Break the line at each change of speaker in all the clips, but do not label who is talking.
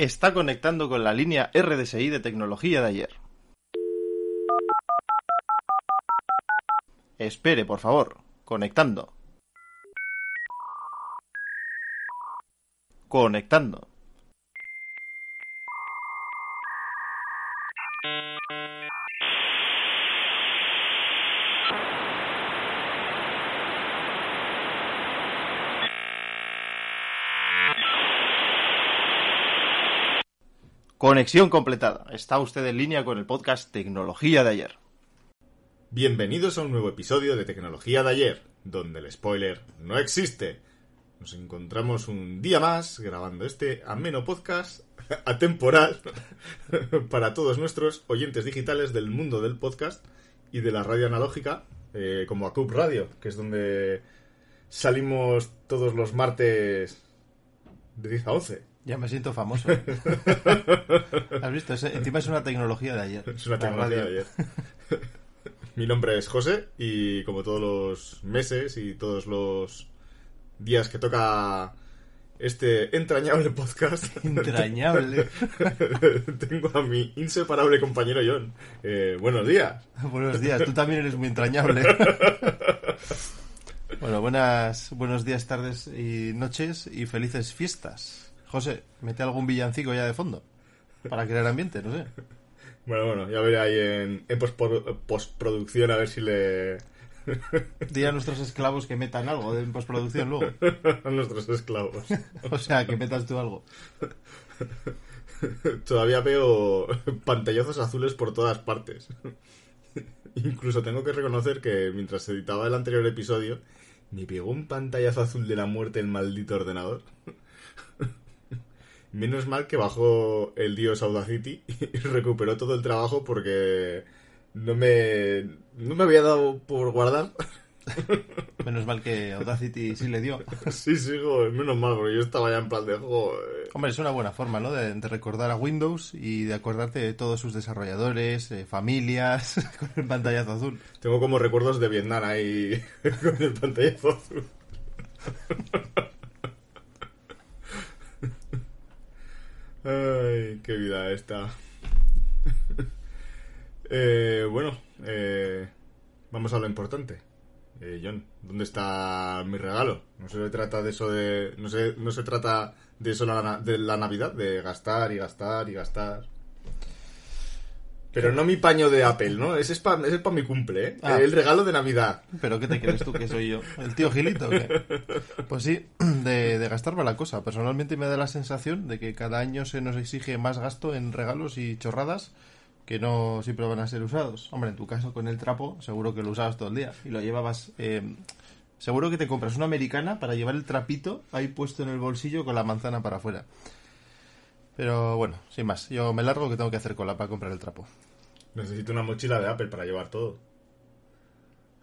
Está conectando con la línea RDSI de tecnología de ayer. Espere, por favor. Conectando. Conectando. Conexión completada. Está usted en línea con el podcast Tecnología de ayer.
Bienvenidos a un nuevo episodio de Tecnología de ayer, donde el spoiler no existe. Nos encontramos un día más grabando este ameno podcast atemporal para todos nuestros oyentes digitales del mundo del podcast y de la radio analógica, eh, como Acup Radio, que es donde salimos todos los martes de 10 a 11.
Ya me siento famoso. ¿Has visto? Es- encima es una tecnología de ayer.
Es una tecnología de ayer. Mi nombre es José y como todos los meses y todos los días que toca este entrañable podcast,
Entrañable.
tengo a mi inseparable compañero John. Eh, buenos días.
Buenos días, tú también eres muy entrañable. Bueno, buenas, buenos días, tardes y noches y felices fiestas. José, mete algún villancico ya de fondo para crear ambiente, no sé.
Bueno, bueno, ya veré ahí en, en postpro- postproducción a ver si le...
Di a nuestros esclavos que metan algo en postproducción luego.
a nuestros esclavos.
O sea, que metas tú algo.
Todavía veo pantallazos azules por todas partes. Incluso tengo que reconocer que mientras editaba el anterior episodio, me pegó un pantallazo azul de la muerte el maldito ordenador. Menos mal que bajó el dios Audacity y recuperó todo el trabajo porque no me, no me había dado por guardar.
Menos mal que Audacity sí le dio.
Sí, sigo, menos mal, porque yo estaba ya en plan de joder.
Hombre, es una buena forma, ¿no? De, de recordar a Windows y de acordarte de todos sus desarrolladores, eh, familias, con el pantallazo azul.
Tengo como recuerdos de Vietnam ahí con el pantallazo azul. Ay, qué vida esta. Eh, bueno, eh, vamos a lo importante. Eh, John, ¿dónde está mi regalo? No se trata de eso de. No se, no se trata de eso la, de la Navidad, de gastar y gastar y gastar. Pero no mi paño de Apple, ¿no? Ese es para es pa mi cumple, ¿eh?
Ah.
El regalo de Navidad.
¿Pero qué te crees tú que soy yo? ¿El tío Gilito qué? Pues sí, de, de gastarme la cosa. Personalmente me da la sensación de que cada año se nos exige más gasto en regalos y chorradas que no siempre van a ser usados. Hombre, en tu caso con el trapo seguro que lo usabas todo el día y lo llevabas... eh, seguro que te compras una americana para llevar el trapito ahí puesto en el bolsillo con la manzana para afuera. Pero bueno, sin más, yo me largo que tengo que hacer cola para comprar el trapo.
Necesito una mochila de Apple para llevar todo.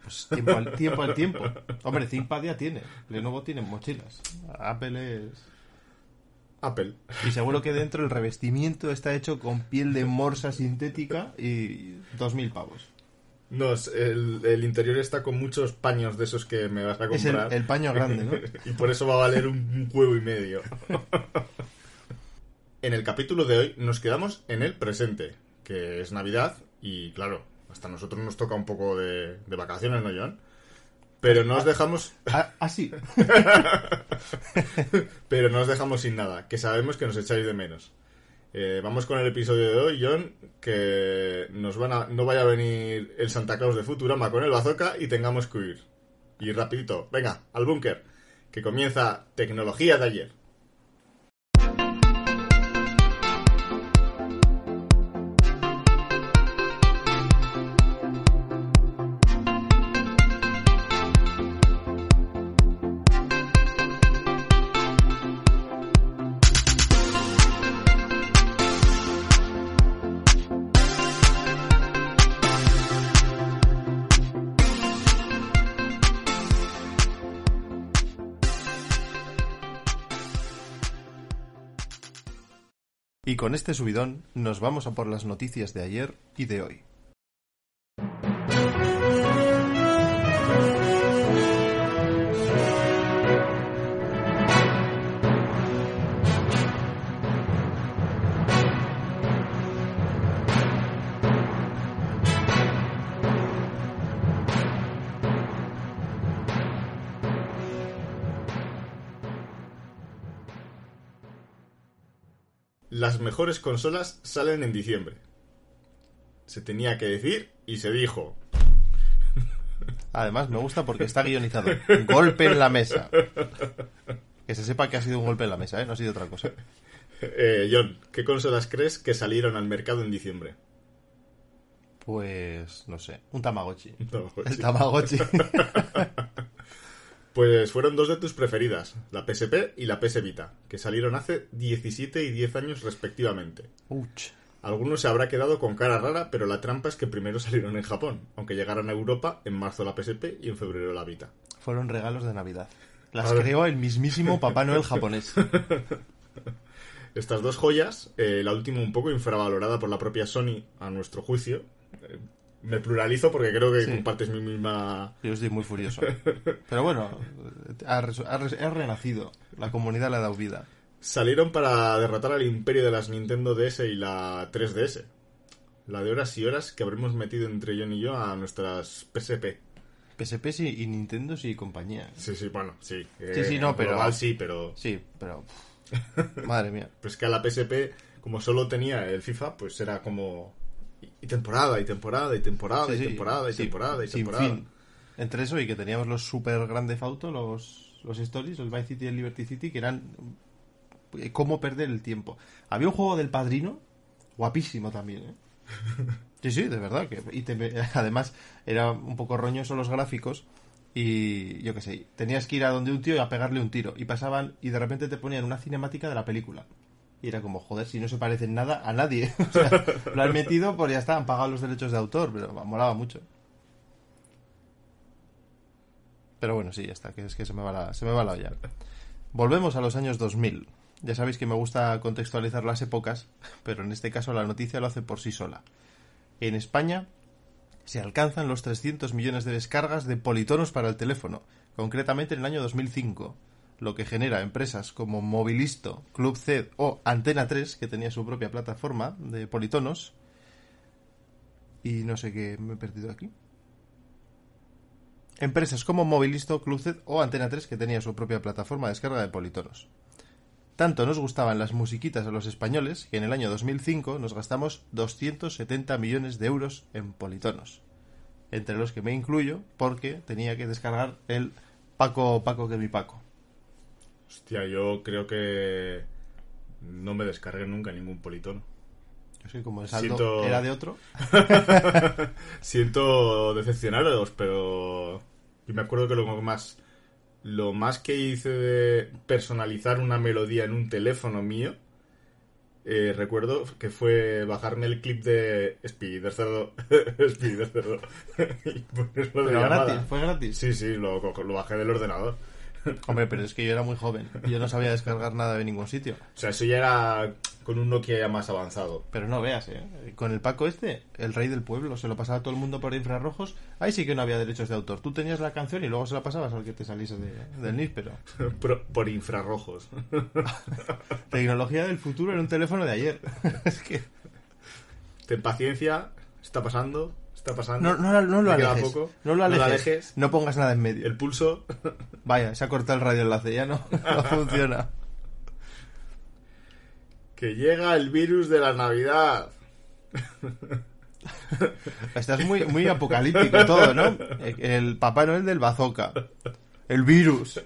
Pues tiempo al tiempo. Al tiempo. Hombre, ThinkPad ya tiene. Lenovo tiene mochilas. Apple es...
Apple.
Y seguro que dentro el revestimiento está hecho con piel de morsa sintética y 2.000 pavos.
No, el, el interior está con muchos paños de esos que me vas a
Es el,
comprar.
el paño grande, ¿no?
y por eso va a valer un, un huevo y medio. en el capítulo de hoy nos quedamos en el presente, que es Navidad y claro, hasta nosotros nos toca un poco de, de vacaciones, ¿no, Joan? Pero no os dejamos,
Ah, ah, sí.
pero no os dejamos sin nada, que sabemos que nos echáis de menos. Eh, vamos con el episodio de hoy, John, que nos van a, no vaya a venir el Santa Claus de Futurama con el bazooka y tengamos que huir. Y rapidito, venga, al búnker, que comienza tecnología de ayer.
Y con este subidón nos vamos a por las noticias de ayer y de hoy.
Las mejores consolas salen en diciembre. Se tenía que decir y se dijo.
Además, me gusta porque está guionizado. Golpe en la mesa. Que se sepa que ha sido un golpe en la mesa, ¿eh? No ha sido otra cosa.
Eh, John, ¿qué consolas crees que salieron al mercado en diciembre?
Pues, no sé, un Tamagotchi.
Tamagotchi.
El Tamagotchi.
Pues fueron dos de tus preferidas, la PSP y la PS Vita, que salieron hace 17 y 10 años respectivamente.
Uch.
Algunos se habrá quedado con cara rara, pero la trampa es que primero salieron en Japón, aunque llegaran a Europa en marzo la PSP y en febrero la Vita.
Fueron regalos de Navidad. Las creó el mismísimo Papá Noel japonés.
Estas dos joyas, eh, la última un poco infravalorada por la propia Sony, a nuestro juicio. Eh, me pluralizo porque creo que
Sí.
compartes mi misma...
Yo estoy muy furioso. Pero bueno, ha, ha ha renacido. La comunidad le ha dado vida.
Salieron para derrotar al imperio de las Nintendo DS y la 3DS. La de horas y horas que habremos metido entre John y yo a nuestras PSP.
PSP sí y Nintendo sí y compañía.
Sí, sí, bueno, sí.
Sí, sí, no,
en
pero-
global sí, pero...
Sí, pero... Madre mía.
Pues que a la PSP, como solo tenía el FIFA, pues era como... Y temporada, y temporada, y temporada,
Sí,
y
sí,
temporada, y temporada, y
sin
temporada.
fin. Entre eso y que teníamos los super grande auto, los, los stories, el Vice City y el Liberty City, que eran eh, cómo perder el tiempo. Había un juego del padrino, guapísimo también, ¿eh? Sí, sí, de verdad. Que, y te- además era un poco roñoso los gráficos y yo qué sé, tenías que ir a donde un tío y a pegarle un tiro. Y pasaban y de repente te ponían una cinemática de la película. Y era como, joder, si no se parece en nada a nadie. O sea, lo han metido, pues ya está, han pagado los derechos de autor, pero molaba mucho. Pero bueno, sí, ya está, que es que se me va la, se me va la olla. Volvemos a los años 2000. Ya sabéis que me gusta contextualizar las épocas, pero en este caso la noticia lo hace por sí sola. En España se alcanzan los 300 millones de descargas de politonos para el teléfono, concretamente en el año 2005, lo que genera empresas como Movilisto, Club C o Antena 3, que tenía su propia plataforma de politonos. Y no sé qué me he perdido aquí. Empresas como Movilisto, Club C o Antena 3, que tenía su propia plataforma de descarga de politonos. Tanto nos gustaban las musiquitas a los españoles que en el año 2005 nos gastamos 270 millones de euros en politonos. Entre los que me incluyo porque tenía que descargar el Paco Paco que mi Paco.
Hostia, yo creo que no me descargué nunca ningún politono.
Yo sé como el saldo
Siento-
era de otro.
Siento decepcionaros, pero yo me acuerdo que lo más lo más que hice de personalizar una melodía en un teléfono mío eh, recuerdo que fue bajarme el clip de Spider Cerdo Spider Cerdo y ponerlo de llamada.
gratis, fue gratis.
Sí, sí, lo, lo bajé del ordenador.
Hombre, pero es que yo era muy joven. y Yo no sabía descargar nada de ningún sitio.
O sea, eso ya era con un Nokia ya más avanzado.
Pero no veas, ¿eh? Con el Paco este, el rey del pueblo, se lo pasaba a todo el mundo por infrarrojos. Ahí sí que no había derechos de autor. Tú tenías la canción y luego se la pasabas al que te saliese de- del NIS, pero...
Por, por infrarrojos.
Tecnología del futuro en un teléfono de ayer. es que...
Ten paciencia, está pasando, está pasando.
No, no, no lo alejes.
poco.
No lo alejes.
alejes.
No pongas nada en medio.
El pulso.
Vaya, se ha cortado el radioenlace, ya no, no funciona.
que llega el virus de la Navidad.
Estás muy, muy apocalíptico todo, ¿no? El Papá Noel del bazooka. El virus.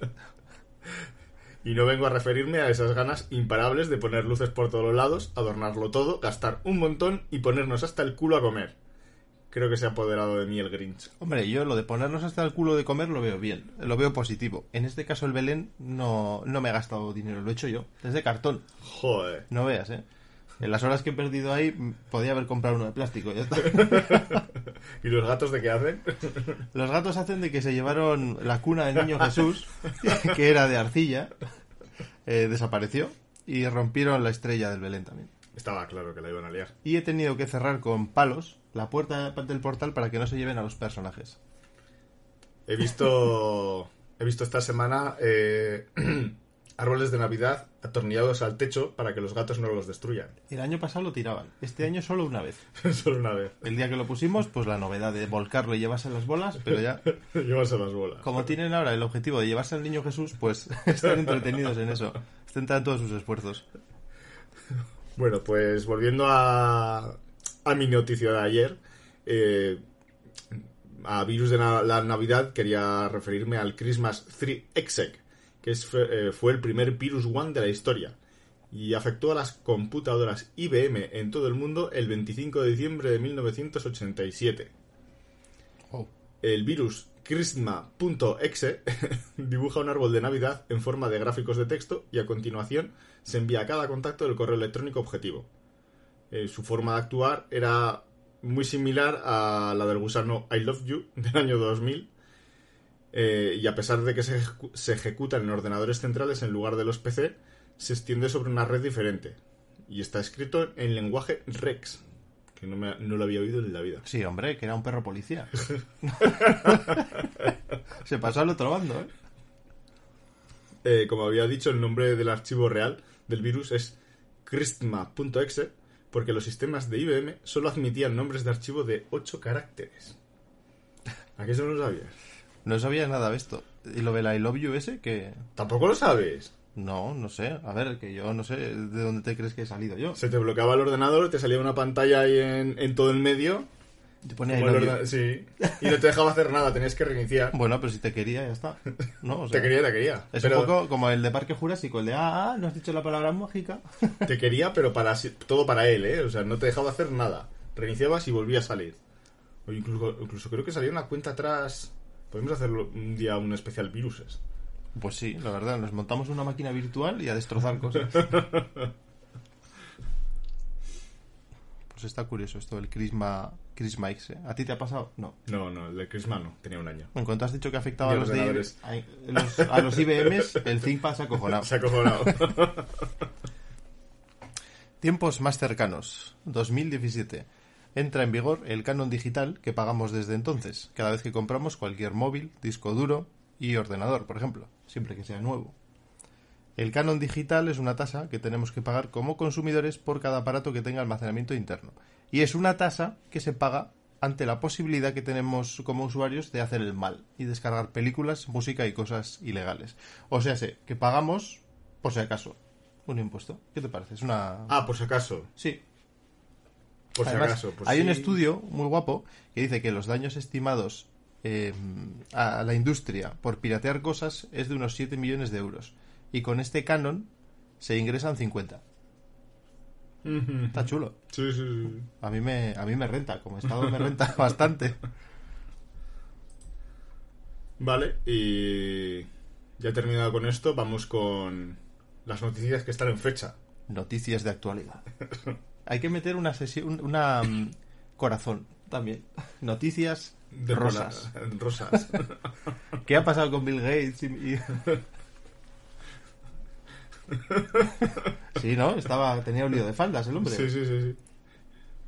Y no vengo a referirme a esas ganas imparables de poner luces por todos lados, adornarlo todo, gastar un montón y ponernos hasta el culo a comer. Creo que se ha apoderado de mí el Grinch.
Hombre, yo lo de ponernos hasta el culo de comer lo veo bien, lo veo positivo. En este caso el Belén no, no me he gastado dinero, lo he hecho yo. Es de cartón,
Joder.
no veas, ¿eh? En las horas que he perdido ahí, podía haber comprado uno de plástico, ya está.
¿Y los gatos de qué hacen?
Los gatos hacen de que se llevaron la cuna del niño Jesús, que era de arcilla, eh, desapareció, y rompieron la estrella del Belén también.
Estaba claro que la iban a liar.
Y he tenido que cerrar con palos la puerta del portal para que no se lleven a los personajes.
He visto. he visto esta semana eh, árboles de Navidad atornillados al techo para que los gatos no los destruyan.
El año pasado lo tiraban. Este año solo una vez.
Solo una vez.
El día que lo pusimos, pues la novedad de volcarlo y llevarse las bolas, pero ya,
Llevarse las bolas.
como tienen ahora el objetivo de llevarse al niño Jesús, pues están entretenidos en eso. Centran todos sus esfuerzos.
Bueno, pues volviendo a, a mi noticia de ayer, eh, a virus de na- la Navidad quería referirme al Christmas 3 Exec, que es, eh, fue el primer virus one de la historia y afectó a las computadoras IBM en todo el mundo el 25 de diciembre de 1987.
Oh.
El virus Christma.exe dibuja un árbol de Navidad en forma de gráficos de texto y a continuación se envía a cada contacto del correo electrónico objetivo. Eh, su forma de actuar era muy similar a la del gusano I Love You del año 2000 eh, y a pesar de que se, ejecu- se ejecuta en ordenadores centrales en lugar de los PC, se extiende sobre una red diferente y está escrito en lenguaje Rex, que no, me- no lo había oído en la vida.
Sí, hombre, que era un perro policía. Se pasó al otro bando, ¿eh?
Eh, como había dicho, el nombre del archivo real del virus es christma.exe porque los sistemas de IBM solo admitían nombres de archivo de 8 caracteres. ¿A qué eso no lo sabías?
No sabía nada de esto. Y lo del I love you ese, que...
¿Tampoco lo sabes?
No, no sé. A ver, que yo no sé de dónde te crees que he salido yo.
Se te bloqueaba el ordenador, te salía una pantalla ahí en, en todo el medio.
Te ponía
ordenador- sí. Y no te dejaba hacer nada, tenías que reiniciar.
Bueno, pero si te quería, ya está. No, o sea,
Te quería, te quería.
Es
Pero
un poco como el de Parque Jurásico, el de, ah, ah, no has dicho la palabra mágica.
Te quería, pero para todo para él, ¿eh? O sea, no te dejaba hacer nada. Reiniciabas y volvía a salir. O incluso, incluso creo que salía una cuenta atrás. Podemos hacerlo un día un especial viruses.
Pues sí, la verdad, nos montamos una máquina virtual y a destrozar cosas. Pues está curioso esto del Crisma, Crisma X. ¿eh? ¿A ti te ha pasado? No.
No, no, el de Christmas no, tenía un año.
En cuanto has dicho que afectaba a los, de, a, los- a los IBMs, el ThinkPad se ha acojonado.
Se ha acojonado.
Tiempos más cercanos. 2017. Entra en vigor el canon digital que pagamos desde entonces, cada vez que compramos cualquier móvil, disco duro y ordenador, por ejemplo, siempre que sea nuevo. El canon digital es una tasa que tenemos que pagar como consumidores por cada aparato que tenga almacenamiento interno. Y es una tasa que se paga ante la posibilidad que tenemos como usuarios de hacer el mal y descargar películas, música y cosas ilegales. O sea, sé que pagamos, por si acaso, un impuesto. ¿Qué te parece? Es una...
Ah, por si acaso.
Sí,
Por si acaso. Pues
hay un estudio muy guapo que dice que los daños estimados eh, a la industria por piratear cosas es de unos 7 millones de euros. Y con este canon se ingresan 50.
Ujú.
Está chulo.
Sí, sí, sí.
A mí me, a mí me renta, como Estado me renta bastante.
Vale, y ya terminado con esto. Vamos con las noticias que están en fecha.
Noticias de actualidad. Hay que meter una sesión, una mm, corazón también. Noticias
De
rosas.
Rosas.
¿Qué ha pasado con Bill Gates? Y, y- Sí, ¿no? Estaba, tenía un lío de faldas el hombre.
sí, sí, sí, sí.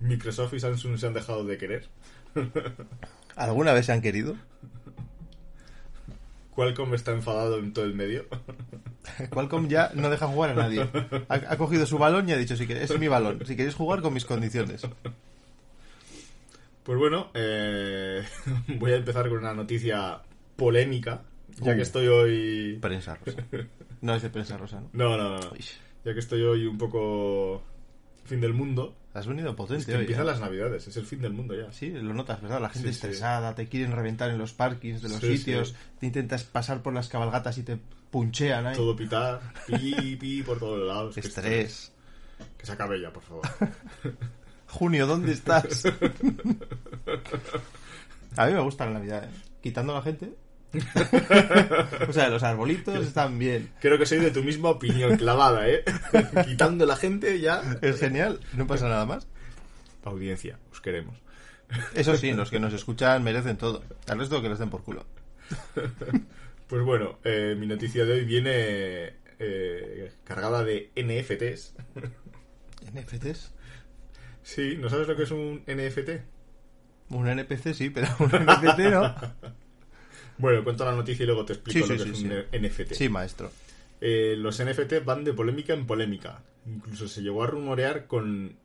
Microsoft y Samsung se han dejado de querer.
¿Alguna vez se han querido?
Qualcomm está enfadado en todo el medio.
Qualcomm ya no deja jugar a nadie. Ha, ha cogido su balón y ha dicho, si queréis, es mi balón. Si queréis jugar con mis condiciones.
Pues bueno, eh, voy a empezar con una noticia polémica, ya
Uh.
que estoy hoy...
Prensa rosa. No es de prensa rosa, ¿no?
No, no, no.
Uy,
Ya que estoy hoy un poco fin del mundo.
has venido potente
Es que
hoy,
empiezan
¿eh?
las navidades, es el fin del mundo ya.
Sí, lo notas, ¿verdad? La gente
Sí, sí.
estresada, te quieren reventar en los parkings de los
Sí,
sitios, te intentas pasar por las cabalgatas y te punchean ahí.
Todo pitar, pi, pi por todos lados.
Estrés.
Que se acabe ya, por favor.
Junio, ¿dónde estás? A mí me gusta la Navidad, ¿eh? Quitando a la gente. o sea, los arbolitos están bien.
Creo que soy de tu misma opinión, clavada, ¿eh? Quitando la gente ya.
Es genial, no pasa nada más.
Audiencia, os queremos.
Eso sí, los que nos escuchan merecen todo. Al resto que les den por culo.
Pues bueno, eh, mi noticia de hoy viene eh, cargada de NFTs.
NFTs.
Sí, ¿no sabes lo que es un NFT?
Un NPC sí, pero un NFT no.
Bueno, cuento la noticia y luego te explico
Sí,
lo
sí,
que
sí,
es un NFT.
Sí, maestro.
Eh, los NFT van de polémica en polémica. Incluso se llegó a rumorear con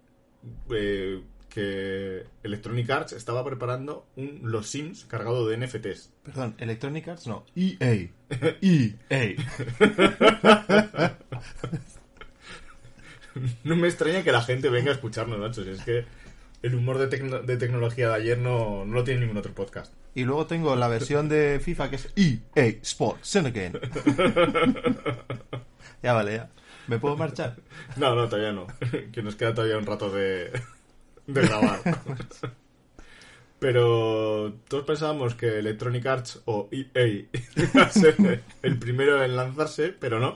eh, que Electronic Arts estaba preparando un Los Sims cargado de NFTs.
Perdón, Electronic Arts no. EA. EA.
No me extraña que la gente venga a escucharnos, Nacho. Si es que el humor de, tecno- de tecnología de ayer no, no lo tiene ningún otro podcast.
Y luego tengo la versión de FIFA que es EA Sports Again. ya vale, ya. ¿Me puedo marchar?
No, no, todavía no. Que nos queda todavía un rato de, de grabar. Pero todos pensábamos que Electronic Arts o EA iba a ser el primero en lanzarse, pero no.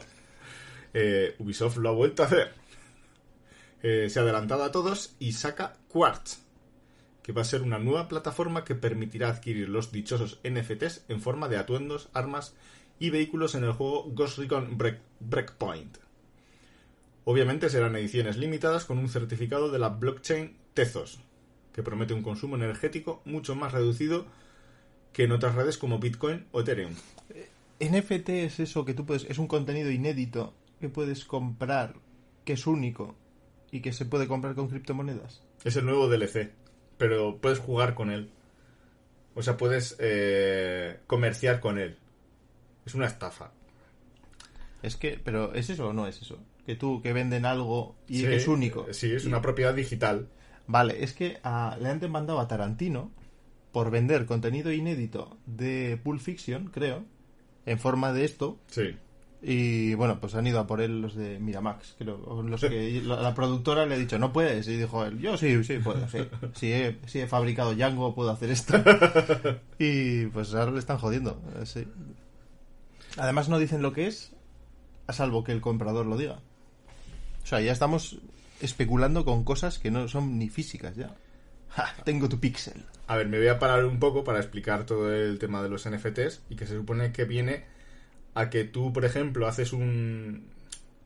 Eh, Ubisoft lo ha vuelto a hacer. Eh, se ha adelantado a todos y saca Quartz, que va a ser una nueva plataforma que permitirá adquirir los dichosos NFTs en forma de atuendos, armas y vehículos en el juego Ghost Recon Break- Breakpoint. Obviamente serán ediciones limitadas con un certificado de la blockchain Tezos, que promete un consumo energético mucho más reducido que en otras redes como Bitcoin o Ethereum.
NFT es eso que tú puedes. Es un contenido inédito que puedes comprar, que es único y que se puede comprar con criptomonedas.
Es el nuevo DLC, pero puedes jugar con él. O sea, puedes eh, comerciar con él. Es una estafa.
Es que, pero ¿es eso o no es eso? Que tú, que venden algo y
Sí,
que es único.
Sí, es
Y-
una propiedad digital.
Vale, es que a- le han demandado a Tarantino por vender contenido inédito de Pulp Fiction, creo, en forma de esto.
Sí.
Y bueno, pues han ido a por él los de Miramax, creo. Los que la, la productora le ha dicho, no puedes. Y dijo él, yo sí, sí puedo, sí. Si he, he fabricado Django, puedo hacer esto. y pues ahora le están jodiendo. eh, sí. Además, no dicen lo que es, a salvo que el comprador lo diga. O sea, ya estamos especulando con cosas que no son ni físicas ya. Ja, tengo tu pixel.
A ver, me voy a parar un poco para explicar todo el tema de los NFTs y que se supone que viene a que tú, por ejemplo, haces un...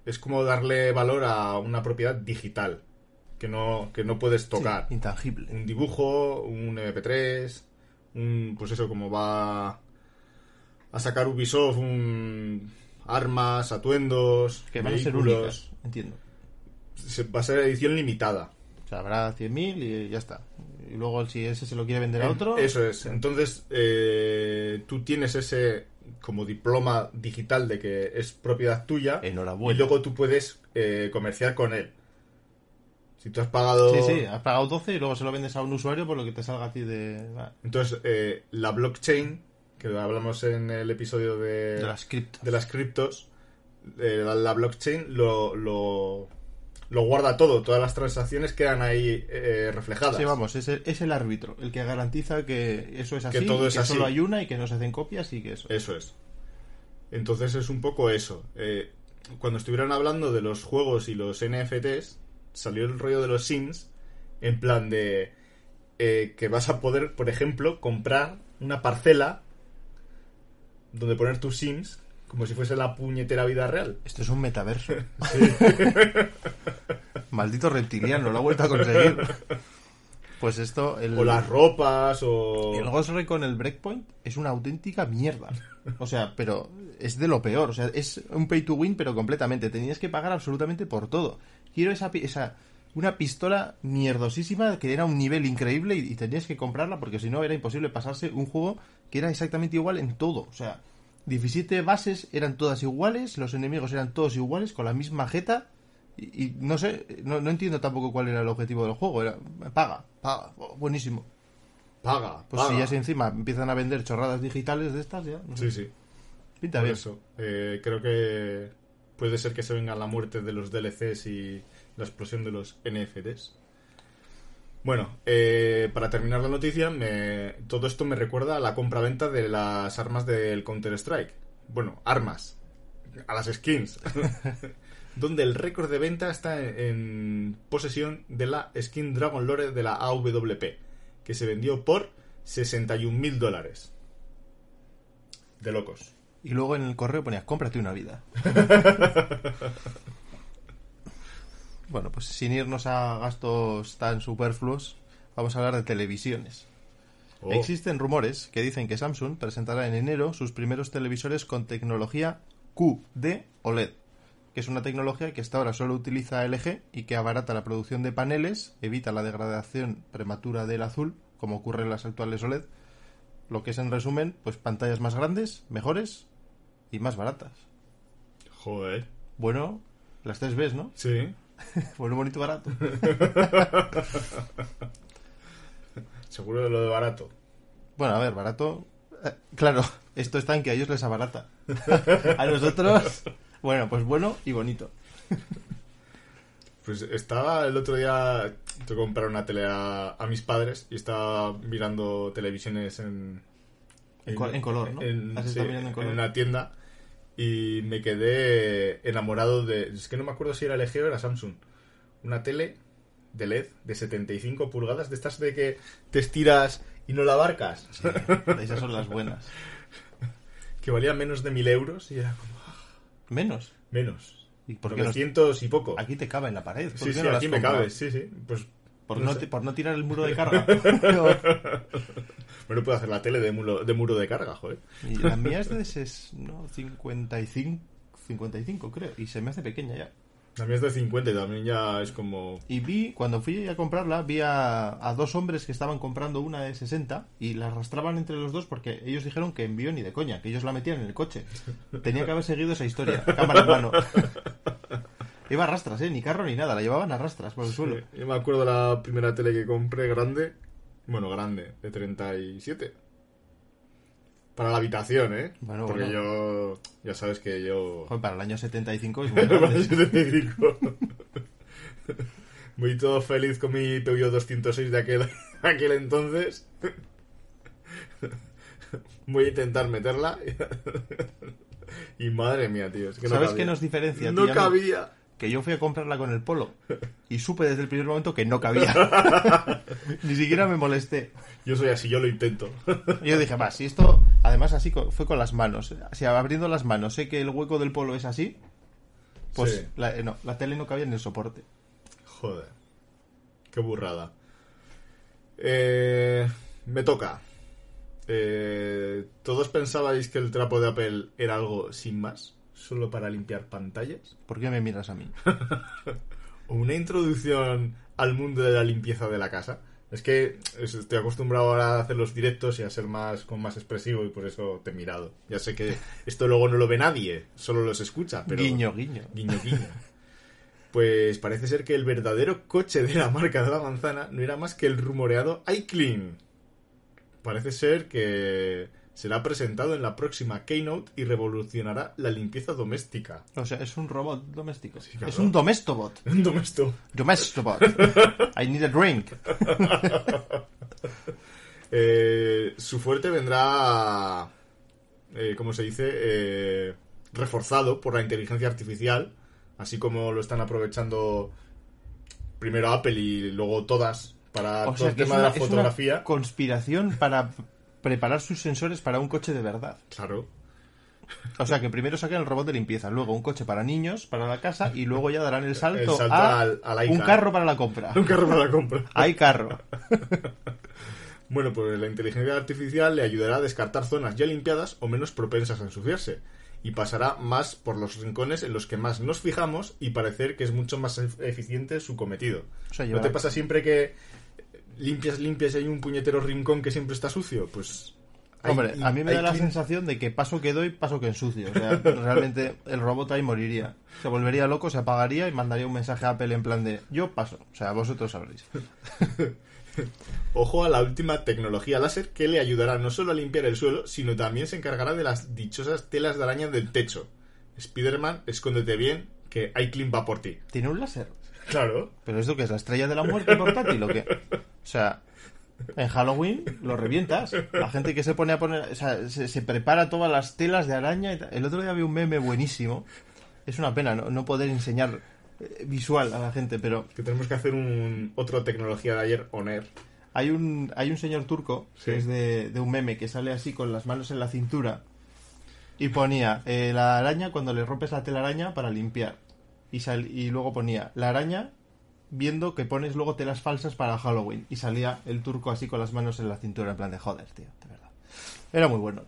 Es como darle valor a una propiedad digital que no, que no puedes tocar.
Sí, intangible.
Un dibujo, un MP3, un... Pues eso, como va a sacar Ubisoft, un... Armas, atuendos,
Que van a ser
vehículos.
únicas, entiendo.
Se- Va a ser edición limitada.
O sea, habrá 100.000 y ya está. Y luego si ese se lo quiere vender a otro...
Eso es. Entonces, eh, tú tienes ese como diploma digital de que es propiedad tuya.
Enhorabuena.
Y luego tú puedes eh, comerciar con él. Si tú has pagado...
Sí, sí, has pagado 12 y luego se lo vendes a un usuario por lo que te salga a ti de,
Entonces, eh, la blockchain, que hablamos en el episodio de,
de las criptos.
de las criptos, eh, la, la blockchain lo, lo, lo guarda todo. Todas las transacciones quedan ahí eh, reflejadas.
Sí, vamos, es el, es el árbitro, el que garantiza que eso es así,
Que todo es así.
solo hay una y que no se hacen copias y que eso.
Eso es. Entonces es un poco eso. Eh, cuando estuvieron hablando de los juegos y los NFTs, salió el rollo de los Sims, en plan de eh, que vas a poder, por ejemplo, comprar una parcela donde poner tus Sims como si fuese la puñetera vida real.
Esto es un metaverso. Maldito reptiliano, lo ha vuelto a conseguir. Pues esto, el,
O las ropas, o...
el Ghost Recon, el Breakpoint, es una auténtica mierda. O sea, pero es de lo peor. O sea, es un pay to win, pero completamente. Tenías que pagar absolutamente por todo. Quiero esa, esa una pistola mierdosísima que era un nivel increíble y, y tenías que comprarla porque si no era imposible pasarse un juego que era exactamente igual en todo. O sea, 17 bases eran todas iguales, los enemigos eran todos iguales, con la misma jeta. Y, y no sé, no, no entiendo tampoco cuál era el objetivo del juego. Era, paga, paga, buenísimo.
Paga,
Pues
paga.
si ya si encima empiezan a vender chorradas digitales de estas, ya. no sé.
Sí, sí.
Pinta
Por
bien.
eso. Eh, creo que puede ser que se venga la muerte de los DLCs y la explosión de los NFTs. Bueno, eh, para terminar la noticia, me- todo esto me recuerda a la compra-venta de las armas del Counter-Strike. Bueno, armas. A las skins. donde el récord de venta está en, en posesión de la skin Dragon Lore de la AWP, que se vendió por 61.000 dólares. De locos.
Y luego en el correo ponías, cómprate una vida. Bueno, pues sin irnos a gastos tan superfluos, vamos a hablar de televisiones.
Oh,
Existen rumores que dicen que Samsung presentará en enero sus primeros televisores con tecnología QD OLED, que es una tecnología que hasta ahora solo utiliza LG y que abarata la producción de paneles, evita la degradación prematura del azul, como ocurre en las actuales OLED, lo que es en resumen, pues pantallas más grandes, mejores y más baratas.
Joder.
Bueno, las tres ves, ¿no?
Sí.
Bueno, bonito, barato.
Seguro de lo de barato.
Bueno, a ver, barato. eh, claro, esto está en que a ellos les abarata. a nosotros, bueno, pues bueno y bonito.
Pues estaba el otro día, tengo que comprar una tele a, a mis padres y estaba mirando televisiones en...
En en color, ¿no?
En,
Has
sí,
estado mirando en color.
una tienda y me quedé enamorado de... Es que no me acuerdo si era LG o era Samsung. Una tele de LED de 75 pulgadas, de estas de que te estiras y no la abarcas,
Sí, esas son las buenas.
que valía menos de 1000 euros y era como
Menos.
menos.
¿Y por qué no-
900 y poco.
Aquí te cabe en la pared. ¿Por
Sí,
qué
sí,
no
aquí me cabe, sí, sí. Pues
Por
No
no,
sé.
por no tirar el muro de carga.
lo puedo hacer la tele de muro de, muro de carga, joder.
y la mía es de ses- no, 55, 55 creo. Y se me hace pequeña ya.
La mía es de 50 y también ya es como...
Y vi, cuando fui a comprarla, vi a, a dos hombres que estaban comprando una de 60 y la arrastraban entre los dos porque ellos dijeron que envió ni de coña, que ellos la metían en el coche. Tenía que haber seguido esa historia, cámara en mano. Iba a rastras, ¿eh? Ni carro ni nada, la llevaban a rastras por el suelo.
Yo me acuerdo de la primera tele que compré grande. Bueno, grande, de 37. Para la habitación, ¿eh?
Bueno,
Porque
bueno.
yo... Ya sabes que yo...
Joder, para el año 75 es muy
Para el 75. Muy todo feliz con mi Peugeot 206 de aquel, aquel entonces. Voy a intentar meterla. Y madre mía, tío. Es que
¿Sabes qué nos diferencia,
No
tío,
cabía.
Que yo fui a comprarla con el polo y supe desde el primer momento que no cabía. Ni siquiera me molesté.
Yo soy así, yo lo intento.
Y yo dije, va, si esto, además así fue con las manos. Si abriendo las manos sé que el hueco del polo es así, pues
Sí.
la, eh, no, la tele no cabía en el soporte.
Joder. Qué burrada. Eh, me toca. Eh, ¿Todos pensabais que el trapo de Apple era algo sin más? ¿Solo para limpiar pantallas?
¿Por qué me miras a mí?
¿O una introducción al mundo de la limpieza de la casa? Es que es- estoy acostumbrado ahora a hacer los directos y a ser más con más expresivo y por eso te he mirado. Ya sé que esto luego no lo ve nadie, solo los escucha, pero...
Guiño, guiño.
Guiño, guiño. Pues parece ser que el verdadero coche de la marca de la manzana no era más que el rumoreado iClean. Parece ser que será presentado en la próxima Keynote y revolucionará la limpieza doméstica.
O sea, es un robot doméstico.
claro.
Es un domestobot.
Un domesto.
Domestobot. I need a drink.
Eh, su fuerte vendrá, eh, ¿cómo se dice? Eh, reforzado por la inteligencia artificial, así como lo están aprovechando primero Apple y luego todas para
O
todo
sea,
el tema de la
es una
fotografía.
conspiración para preparar sus sensores para un coche de verdad.
Claro.
O sea, que primero sacan el robot de limpieza, luego un coche para niños, para la casa, y luego ya darán el salto,
El salto
a
al- al
un carro para la compra.
Un carro para la compra.
Hay carro.
Bueno, pues la inteligencia artificial le ayudará a descartar zonas ya limpiadas o menos propensas a ensuciarse. Y pasará más por los rincones en los que más nos fijamos y parecer que es mucho más ef- eficiente su cometido.
O sea,
¿No te pasa siempre que limpias, limpias y hay un puñetero rincón que siempre está sucio? Pues... hay-
Hombre, a mí me da la
clean-
sensación de que paso que doy, paso que ensucio. O sea, realmente el robot ahí moriría. Se volvería loco, se apagaría y mandaría un mensaje a Apple en plan de yo paso. O sea, vosotros sabréis.
Ojo a la última tecnología láser que le ayudará no solo a limpiar el suelo, sino también se encargará de las dichosas telas de araña del techo. Spider-Man, escóndete bien, que iClean va por ti.
Tiene un láser.
Claro.
¿Pero esto qué es? ¿La estrella de la muerte portátil o qué? O sea, en Halloween lo revientas. La gente que se pone a poner... O sea, se, se prepara todas las telas de araña. y tal. El otro día vi un meme buenísimo. Es una pena no, no poder enseñar eh, visual a la gente, pero
Que tenemos que hacer un otro tecnología de ayer on air.
hay un, hay un señor turco que es de, de un meme que sale así con las manos en la cintura y ponía eh, la araña cuando le rompes la telaraña para limpiar. y, sal- y luego ponía la araña viendo que pones luego telas falsas para Halloween. Y salía el turco así con las manos en la cintura, en plan de joder, tío, de verdad. Era muy bueno.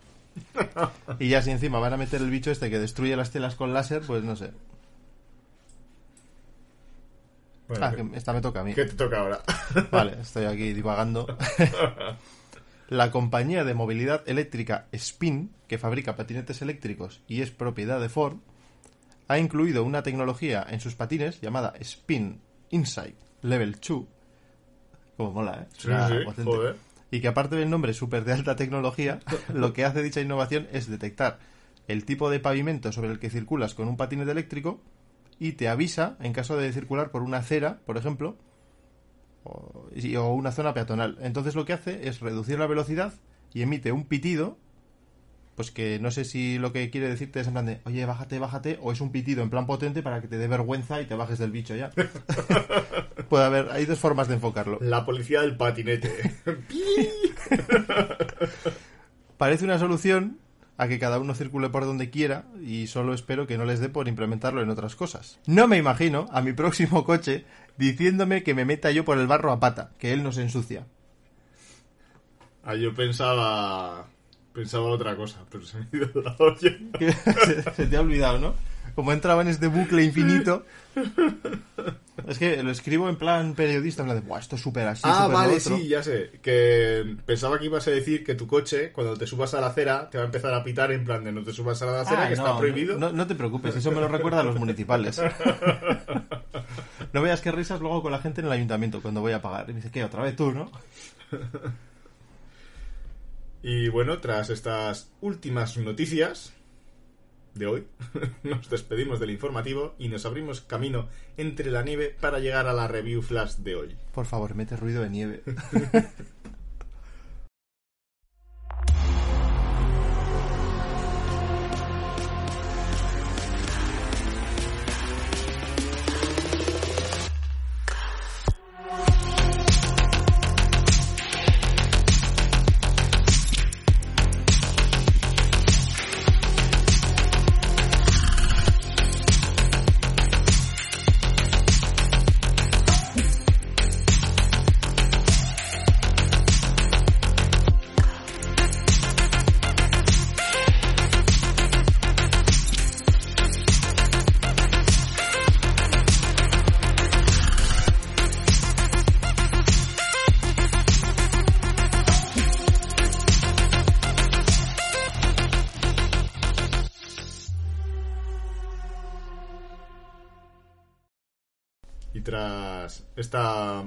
Y ya si encima van a meter el bicho este que destruye las telas con láser, pues no sé.
Bueno,
Ah,
¿qué,
que esta me toca a mí.
qué te toca ahora?
Vale, estoy aquí divagando. La compañía de movilidad eléctrica Spin, que fabrica patinetes eléctricos y es propiedad de Ford, ha incluido una tecnología en sus patines llamada Spin Insight Level 2. Como mola, ¿eh?
Sí, sí, joder.
Y que aparte del nombre súper de alta tecnología, lo que hace dicha innovación es detectar el tipo de pavimento sobre el que circulas con un patinete eléctrico y te avisa en caso de circular por una acera, por ejemplo, o una zona peatonal. Entonces lo que hace es reducir la velocidad y emite un pitido, pues que no sé si lo que quiere decirte es en plan de, oye, bájate, bájate, o es un pitido en plan potente para que te dé vergüenza y te bajes del bicho ya. Puede haber, hay dos formas de enfocarlo.
La policía del patinete.
Parece una solución a que cada uno circule por donde quiera y solo espero que no les dé por implementarlo en otras cosas. No me imagino a mi próximo coche diciéndome que me meta yo por el barro a pata, que él no se ensucia.
Ah, yo pensaba. Pensaba otra cosa, pero se me ha ido la olla.
Se, se te ha olvidado, ¿no? Como entraba en este bucle infinito. Es que lo escribo en plan periodista, en plan de, Buah, esto es súper así,
Ah, vale,
otro".
sí, ya sé. Que pensaba que ibas a decir que tu coche, cuando te subas a la acera, te va a empezar a pitar en plan de no te subas a la acera,
Ah,
que
no,
está prohibido.
No, no te preocupes, eso me lo recuerda a los municipales. No veas qué risas luego con la gente en el ayuntamiento cuando voy a pagar. Y me dice, ¿qué? ¿Otra vez tú, no?
Y bueno, tras estas últimas noticias de hoy, nos despedimos del informativo y nos abrimos camino entre la nieve para llegar a la review flash de hoy.
Por favor, mete ruido de nieve.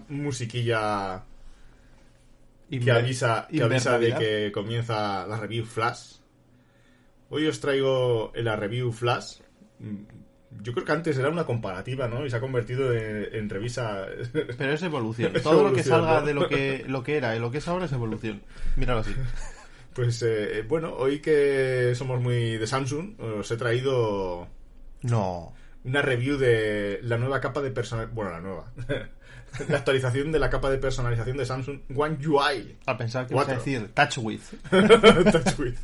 musiquilla que avisa, que avisa de que comienza la review flash, hoy os traigo la review flash. mm, Yo creo que antes era una comparativa, ¿no? Y se ha convertido en, en revisa.
Pero es evolución.
Es
Todo lo que salga
¿no?
de lo que, lo que era y lo que es ahora es evolución. Míralo así.
Pues eh, bueno, hoy que somos muy de Samsung, os he traído
No.
una review de la nueva capa de personal... Bueno, la nueva. La actualización de la capa de personalización de Samsung One UI.
A pensar que vas a decir touch with.
Touch with.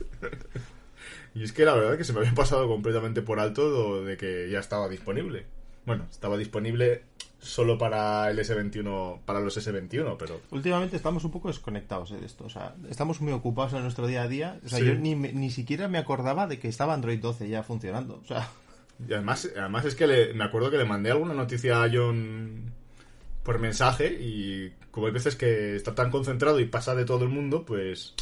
y es que la verdad que se me había pasado completamente por alto de que ya estaba disponible. Bueno, estaba disponible solo para el S21, para los S21, pero
Últimamente estamos un poco desconectados eh, de esto. O sea, estamos muy ocupados en nuestro día a día. O sea,
Sí.
yo ni, ni siquiera me acordaba de que estaba Android 12 ya funcionando. O sea,
y además, además es que le- me acuerdo que le mandé alguna noticia a John por mensaje y como hay veces que está tan concentrado y pasa de todo el mundo, pues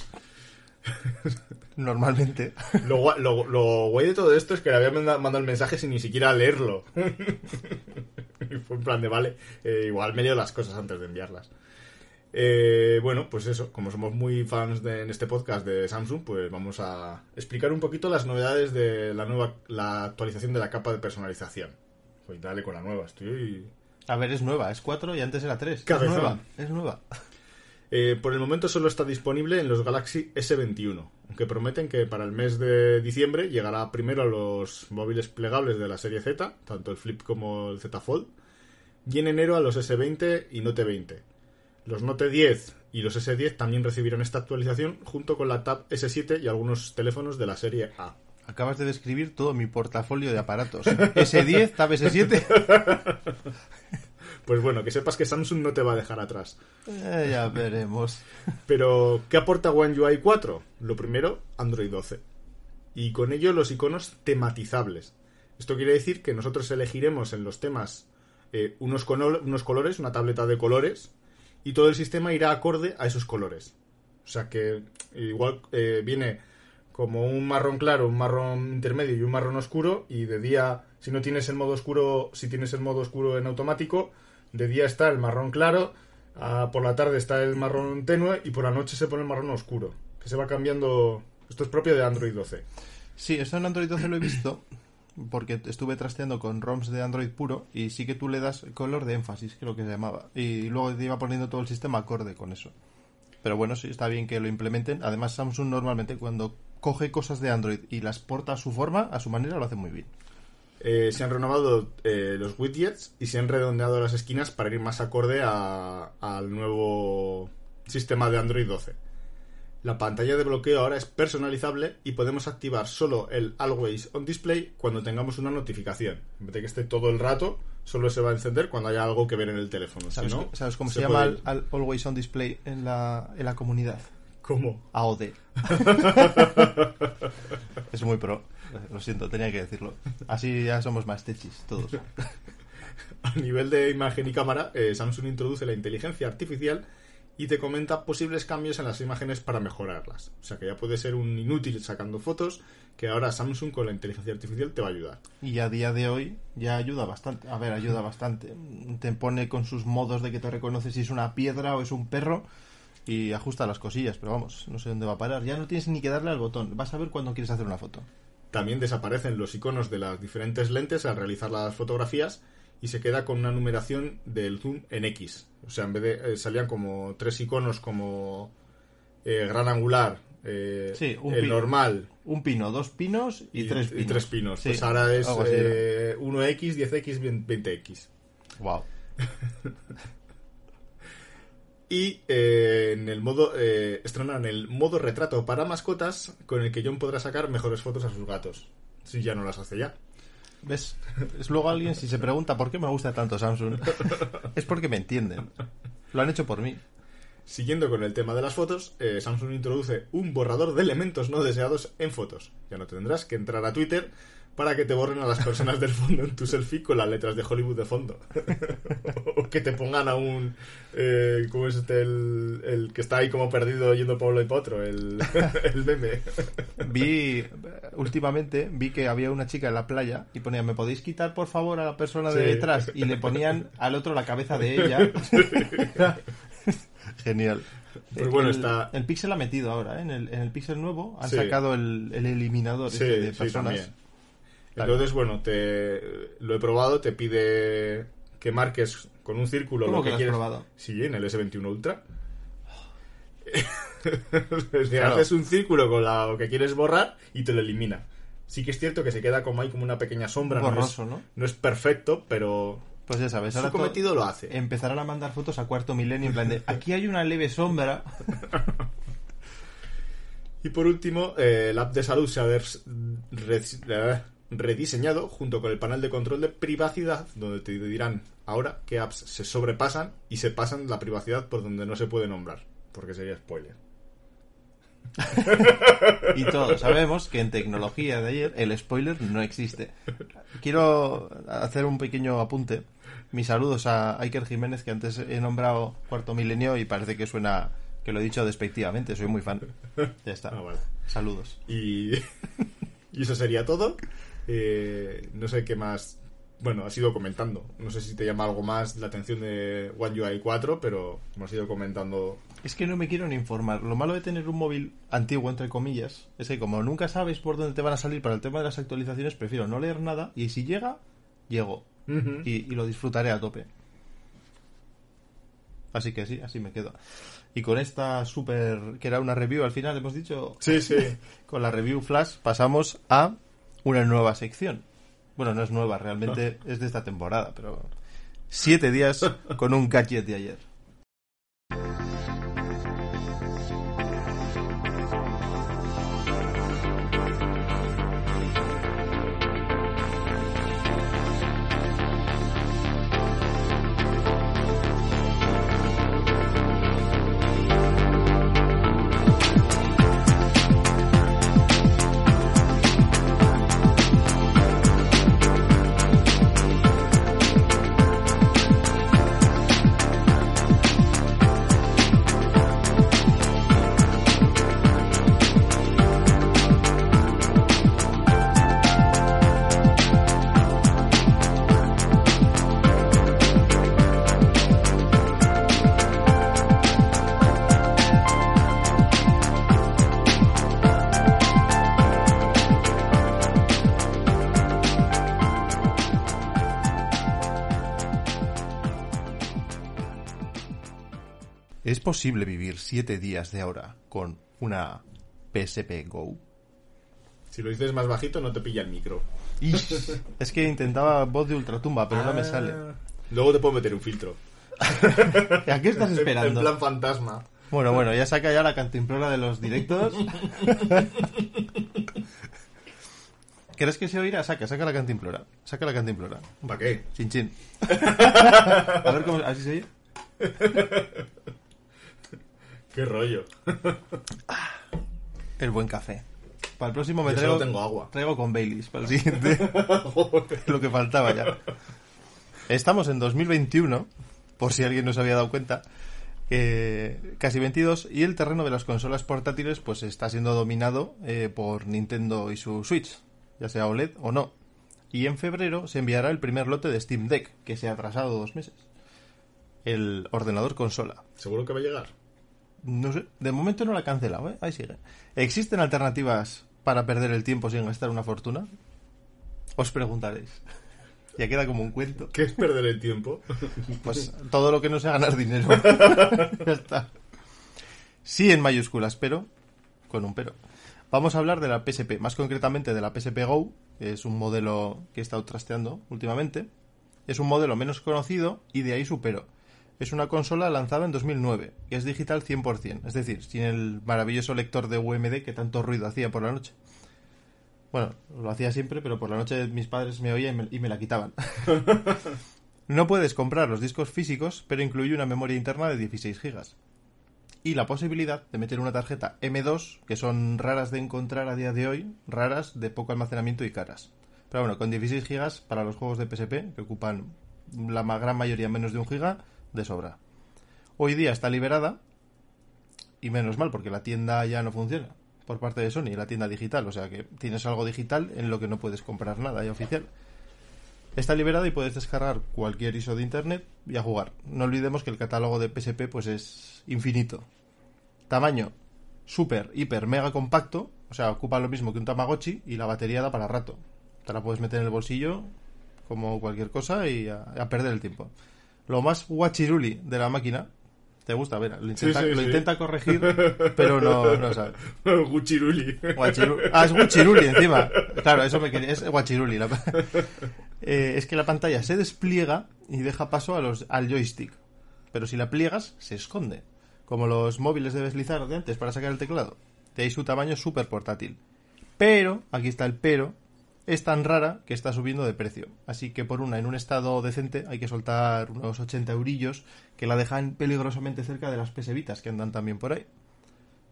normalmente.
lo, lo, lo guay de todo esto es que le había manda- mandado el mensaje sin ni siquiera leerlo. y fue en plan de, vale, eh, igual me leo las cosas antes de enviarlas. Eh, bueno, pues eso, como somos muy fans de, en este podcast de Samsung, pues vamos a explicar un poquito las novedades de la nueva la actualización de la capa de personalización. Pues dale con la nueva, estoy...
A ver, es nueva, es 4 y antes era 3. Es nueva, es nueva.
Eh, por el momento solo está disponible en los Galaxy S21, aunque prometen que para el mes de diciembre llegará primero a los móviles plegables de la serie Z, tanto el Flip como el Z Fold, y en enero a los S20 y Note 20. Los Note 10 y los S10 también recibirán esta actualización junto con la Tab S7 y algunos teléfonos de la serie A.
Acabas de describir todo mi portafolio de aparatos. S10, Tab S7.
Pues bueno, que sepas que Samsung no te va a dejar atrás.
Eh, ya veremos.
Pero, ¿qué aporta One UI 4? Lo primero, Android 12. Y con ello los iconos tematizables. Esto quiere decir que nosotros elegiremos en los temas eh, unos, unos colores, una tableta de colores, y todo el sistema irá acorde a esos colores. O sea que igual eh, viene como un marrón claro, un marrón intermedio y un marrón oscuro, y de día, si no tienes el modo oscuro, si tienes el modo oscuro en automático, de día está el marrón claro, por la tarde está el marrón tenue y por la noche se pone el marrón oscuro, que se va cambiando. Esto es propio de Android 12.
Sí, esto en Android 12 lo he visto porque estuve trasteando con ROMs de Android puro y sí que tú le das color de énfasis, creo que se llamaba. Y luego te iba poniendo todo el sistema acorde con eso. Pero bueno, sí, está bien que lo implementen. Además, Samsung normalmente cuando coge cosas de Android y las porta a su forma, a su manera, lo hace muy bien.
Eh, se han renovado eh, los widgets y se han redondeado las esquinas para ir más acorde al nuevo sistema de Android 12. La pantalla de bloqueo ahora es personalizable y podemos activar solo el Always on Display cuando tengamos una notificación. En vez de que esté todo el rato, solo se va a encender cuando haya algo que ver en el teléfono. Si
¿Sabes,
no,
sabes cómo se,
se
llama
puede-
al, al Always On Display en la, en la comunidad?
¿Cómo?
AOD. es muy pro. Lo siento, tenía que decirlo. Así ya somos más techis, todos.
A nivel de imagen y cámara, eh, Samsung introduce la inteligencia artificial y te comenta posibles cambios en las imágenes para mejorarlas. O sea que ya puede ser un inútil sacando fotos, que ahora Samsung con la inteligencia artificial te va a ayudar.
Y a día de hoy ya ayuda bastante. A ver, ayuda bastante. Te pone con sus modos de que te reconoce si es una piedra o es un perro y ajusta las cosillas, pero vamos, no sé dónde va a parar. Ya no tienes ni que darle al botón. Vas a ver cuando quieres hacer una foto.
También desaparecen los iconos de las diferentes lentes al realizar las fotografías y se queda con una numeración del zoom en X. O sea, en vez de eh, salían como tres iconos como eh, gran angular, eh,
Sí, un
el
pi-
normal
Un pino, dos pinos y, tres pinos.
y tres pinos.
Sí,
Pues ahora es
algo así era.
eh, 1X, 10X, 20X.
Wow.
Y eh, en el modo estrenan el modo retrato para mascotas con el que John podrá sacar mejores fotos a sus gatos. Si ya no las hace ya.
¿Ves? Es luego alguien si se pregunta por qué me gusta tanto Samsung. es porque me entienden. Lo han hecho por mí.
Siguiendo con el tema de las fotos, eh, Samsung introduce un borrador de elementos no deseados en fotos. Ya no tendrás que entrar a Twitter para que te borren a las personas del fondo en tu selfie con las letras de Hollywood de fondo. o que te pongan a un... Eh, ¿Cómo es este? El, el que está ahí como perdido yendo uno y por otro. El, el meme.
Vi, últimamente, vi que había una chica en la playa y ponía, ¿me podéis quitar por favor a la persona de
Sí.
detrás? Y le ponían al otro la cabeza de ella. Genial.
Pues bueno,
el,
está-
El Pixel ha metido ahora, ¿eh? En el, en el Pixel nuevo han
Sí.
sacado el, el eliminador este de personas.
Entonces, bueno, te lo he probado, te pide que marques con un círculo
¿Cómo
lo
que
quieres.
probado?
Sí, en el S21 Ultra.
Claro.
Haces un círculo con la- lo que quieres borrar y te lo elimina. Sí que es cierto que se queda como hay como una pequeña sombra.
Borroso,
no, es, no es perfecto, pero
Pues ya sabes, ahora
cometido lo hace.
empezarán a mandar fotos a cuarto milenio en plan de aquí hay una leve sombra.
Y por último, eh, el app de salud se ha eh, rediseñado junto con el panel de control de privacidad, donde te dirán ahora qué apps se sobrepasan y se pasan la privacidad por donde no se puede nombrar, porque sería spoiler.
Y todos sabemos que en tecnología de ayer el spoiler no existe. Quiero hacer un pequeño apunte. Mis saludos a Iker Jiménez, que antes he nombrado Cuarto Milenio y parece que suena que lo he dicho despectivamente. Soy muy fan. Ya está.
Ah, vale.
Saludos.
Y, y eso sería todo. Eh, no sé qué más. Bueno, has ido comentando. No sé si te llama algo más la atención de One UI 4, pero hemos ido comentando.
Es que no me quiero ni informar. Lo malo de tener un móvil antiguo, entre comillas, es que como nunca sabes por dónde te van a salir para el tema de las actualizaciones, prefiero no leer nada y si llega, llego. Y, y lo disfrutaré a tope. Así que sí, así me quedo. Y con esta super, que era una review al final, hemos dicho,
Sí, sí.
con la review flash pasamos a una nueva sección. Bueno, no es nueva, realmente es de esta temporada, pero siete días con un gadget de ayer. ¿Es posible vivir siete días de ahora con una PSP Go?
Si lo dices más bajito, no te pilla el micro.
Ish, es que intentaba voz de ultratumba, pero no me
Ah.
sale.
Luego te puedo meter un filtro.
¿A qué estás esperando?
En plan fantasma.
Bueno, bueno, ya saca ya la cantimplora de los directos. ¿Crees que se oirá? Saca, saca la cantimplora. Saca la cantimplora.
¿Para qué?
Chin chin. A ver cómo. ¿Así se oye?
¿Qué rollo?
El buen café. Para el próximo me
Yo
traigo.
solo tengo agua.
Traigo con Baileys para el siguiente. Lo que faltaba ya. Estamos en 2021, por si alguien no se había dado cuenta. eh, casi 22 y el terreno de las consolas portátiles pues está siendo dominado eh, por Nintendo y su Switch, ya sea OLED o no. Y en febrero se enviará el primer lote de Steam Deck, que se ha atrasado dos meses. El ordenador consola.
¿Seguro que va a llegar?
No sé, de momento no la ha cancelado, ¿eh? Ahí sigue. ¿Existen alternativas para perder el tiempo sin gastar una fortuna? Os preguntaréis. Ya queda como un cuento.
¿Qué es perder el tiempo?
Pues todo lo que no sea ganar dinero. ya está. Sí en mayúsculas, pero con un pero. Vamos a hablar de la PSP, más concretamente de la PSP Go, que es un modelo que he estado trasteando últimamente. Es un modelo menos conocido y de ahí supero. Es una consola lanzada en 2009, que es digital 100%, es decir, sin el maravilloso lector de UMD que tanto ruido hacía por la noche. Bueno, lo hacía siempre, pero por la noche mis padres me oían y me, y me la quitaban. No puedes comprar los discos físicos, pero incluye una memoria interna de 16 GB. Y la posibilidad de meter una tarjeta M2, que son raras de encontrar a día de hoy, raras, de poco almacenamiento y caras. Pero bueno, con 16 GB para los juegos de PSP, que ocupan la gran mayoría menos de un giga, de sobra. Hoy día está liberada, y menos mal, porque la tienda ya no funciona por parte de Sony, la tienda digital, o sea que tienes algo digital en lo que no puedes comprar nada ya oficial. Está liberada y puedes descargar cualquier ISO de internet y a jugar. No olvidemos que el catálogo de PSP pues es infinito. Tamaño super, hiper, mega compacto, o sea, ocupa lo mismo que un Tamagotchi y la batería da para rato. Te la puedes meter en el bolsillo como cualquier cosa y a, a perder el tiempo. Lo más guachiruli de la máquina, te gusta, ver, lo intenta,
sí,
lo
sí.
intenta corregir, pero no, no sabe.
Guchiruli.
Guachiru- Ah, es Guachiruli encima. Claro, eso me quería. Es Guachiruli. La... Eh, es que la pantalla se despliega y deja paso a los, al joystick. Pero si la pliegas, se esconde. Como los móviles de deslizar de antes para sacar el teclado. De ahí su tamaño súper portátil. Pero, aquí está el pero, es tan rara que está subiendo de precio. Así que por una, en un estado decente, hay que soltar unos 80 eurillos que la dejan peligrosamente cerca de las pesevitas que andan también por ahí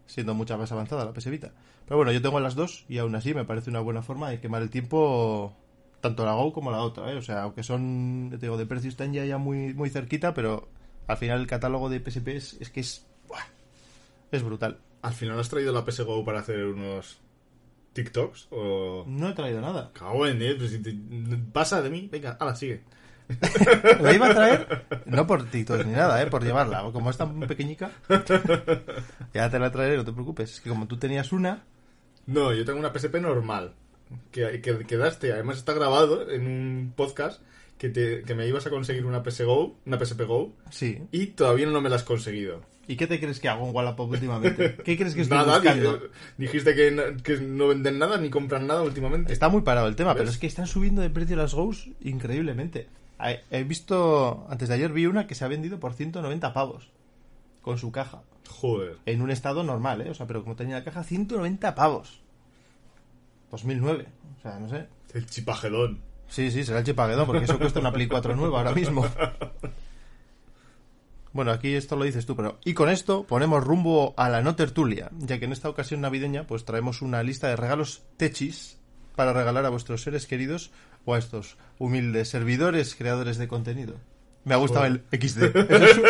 siendo mucha más avanzada la PS Vita. Pero bueno, yo tengo las dos y aún así me parece una buena forma de quemar el tiempo tanto la Go como la otra, ¿eh? O sea, aunque son, te digo, de precio están ya, ya muy, muy cerquita, pero al final el catálogo de PSP es, es que es... Es brutal.
¿Al final has traído la PS Go para hacer unos TikToks? ¿O.?
No he traído nada.
Cago en Dios, pues si te- pasa de mí. Venga, ahora sigue.
La iba a traer, no por TikTok ni nada, ¿eh? Por llevarla. Como es tan pequeñica, ya te la traeré, no te preocupes. Es que como tú tenías una,
No, yo tengo una PSP normal. Que, que quedaste, además está grabado en un podcast que, te, que me ibas a conseguir una PS Go, una PSP Go,
sí.
y todavía no me la has conseguido.
¿Y qué te crees que hago en Wallapop últimamente? ¿Qué crees que estoy
Nada,
buscando?
dijiste que, no- que no venden nada ni compran nada últimamente.
Está muy parado el tema,
¿Ves?
pero es que están subiendo de precio las Ghosts increíblemente. He visto, antes de ayer vi una que se ha vendido por 190 pavos. Con su caja.
Joder.
En un estado normal, ¿eh? O sea, pero como tenía la caja, 190 pavos. 2009. O sea, no sé.
El chipagedón.
Sí, sí, será el chipaguedón, porque eso cuesta una Play 4 nueva ahora mismo. Bueno, aquí esto lo dices tú, pero... Y con esto ponemos rumbo a la no tertulia, ya que en esta ocasión navideña pues traemos una lista de regalos techis para regalar a vuestros seres queridos o a estos humildes servidores creadores de contenido. Me ha gustado el XD. Eso es su-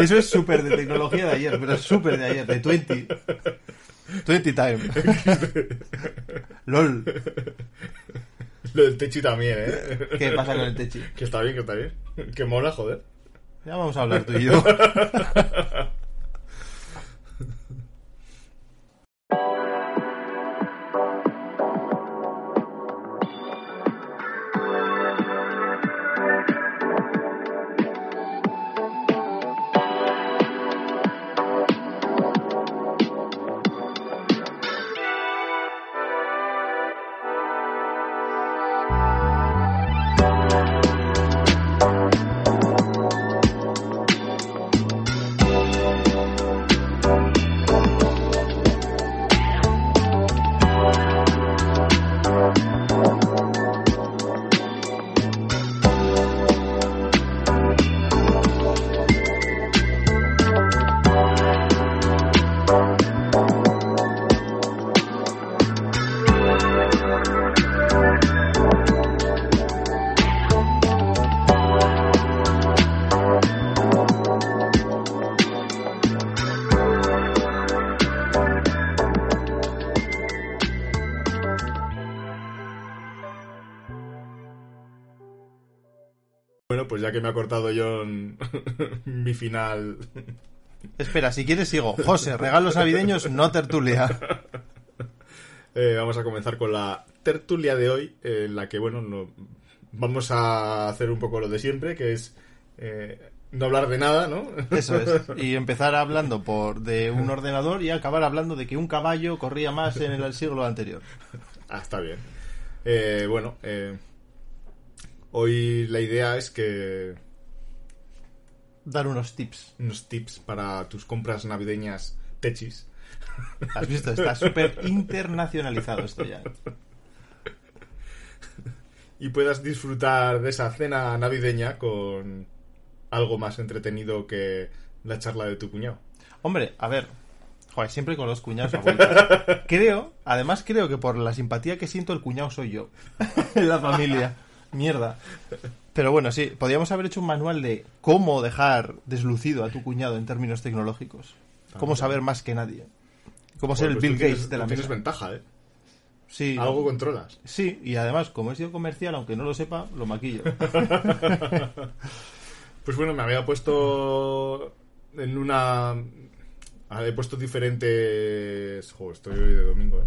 Eso es súper de tecnología de ayer, pero es súper de ayer, de 20. 20 time. LOL.
Lo del techi también, ¿eh?
¿Qué pasa con el techi?
Que está bien, que está bien. Que mola, joder.
Ya vamos a hablar tú y yo.
que me ha cortado John mi final.
Espera, si quieres sigo. José, regalos navideños, no tertulia.
Eh, vamos a comenzar con la tertulia de hoy, en la que, bueno, no- vamos a hacer un poco lo de siempre, que es eh, no hablar de nada, ¿no?
Eso es. Y empezar hablando por de un ordenador y acabar hablando de que un caballo corría más en el siglo anterior.
Ah, está bien. Eh, bueno, eh, hoy la idea es que
Dar unos tips.
unos tips para tus compras navideñas techis.
¿Has visto? Está súper internacionalizado esto ya.
y puedas disfrutar de esa cena navideña con algo más entretenido que la charla de tu cuñado.
Hombre, a ver. Joder, siempre con los cuñados a. Creo, además creo que por la simpatía que siento, el cuñado soy yo. en la familia. Mierda. Pero bueno, sí, podríamos haber hecho un manual de cómo dejar deslucido a tu cuñado en términos tecnológicos. Cómo saber más que nadie. Cómo ser el
Pues
Bill
tienes-
Gates de la
tú Tienes
mesa.
ventaja, ¿eh?
Sí,
Algo controlas.
sí, y además, como he sido comercial, aunque no lo sepa, lo maquillo.
Pues bueno, me había puesto en una... ah, He puesto diferentes... Joder, estoy hoy de domingo, ¿eh?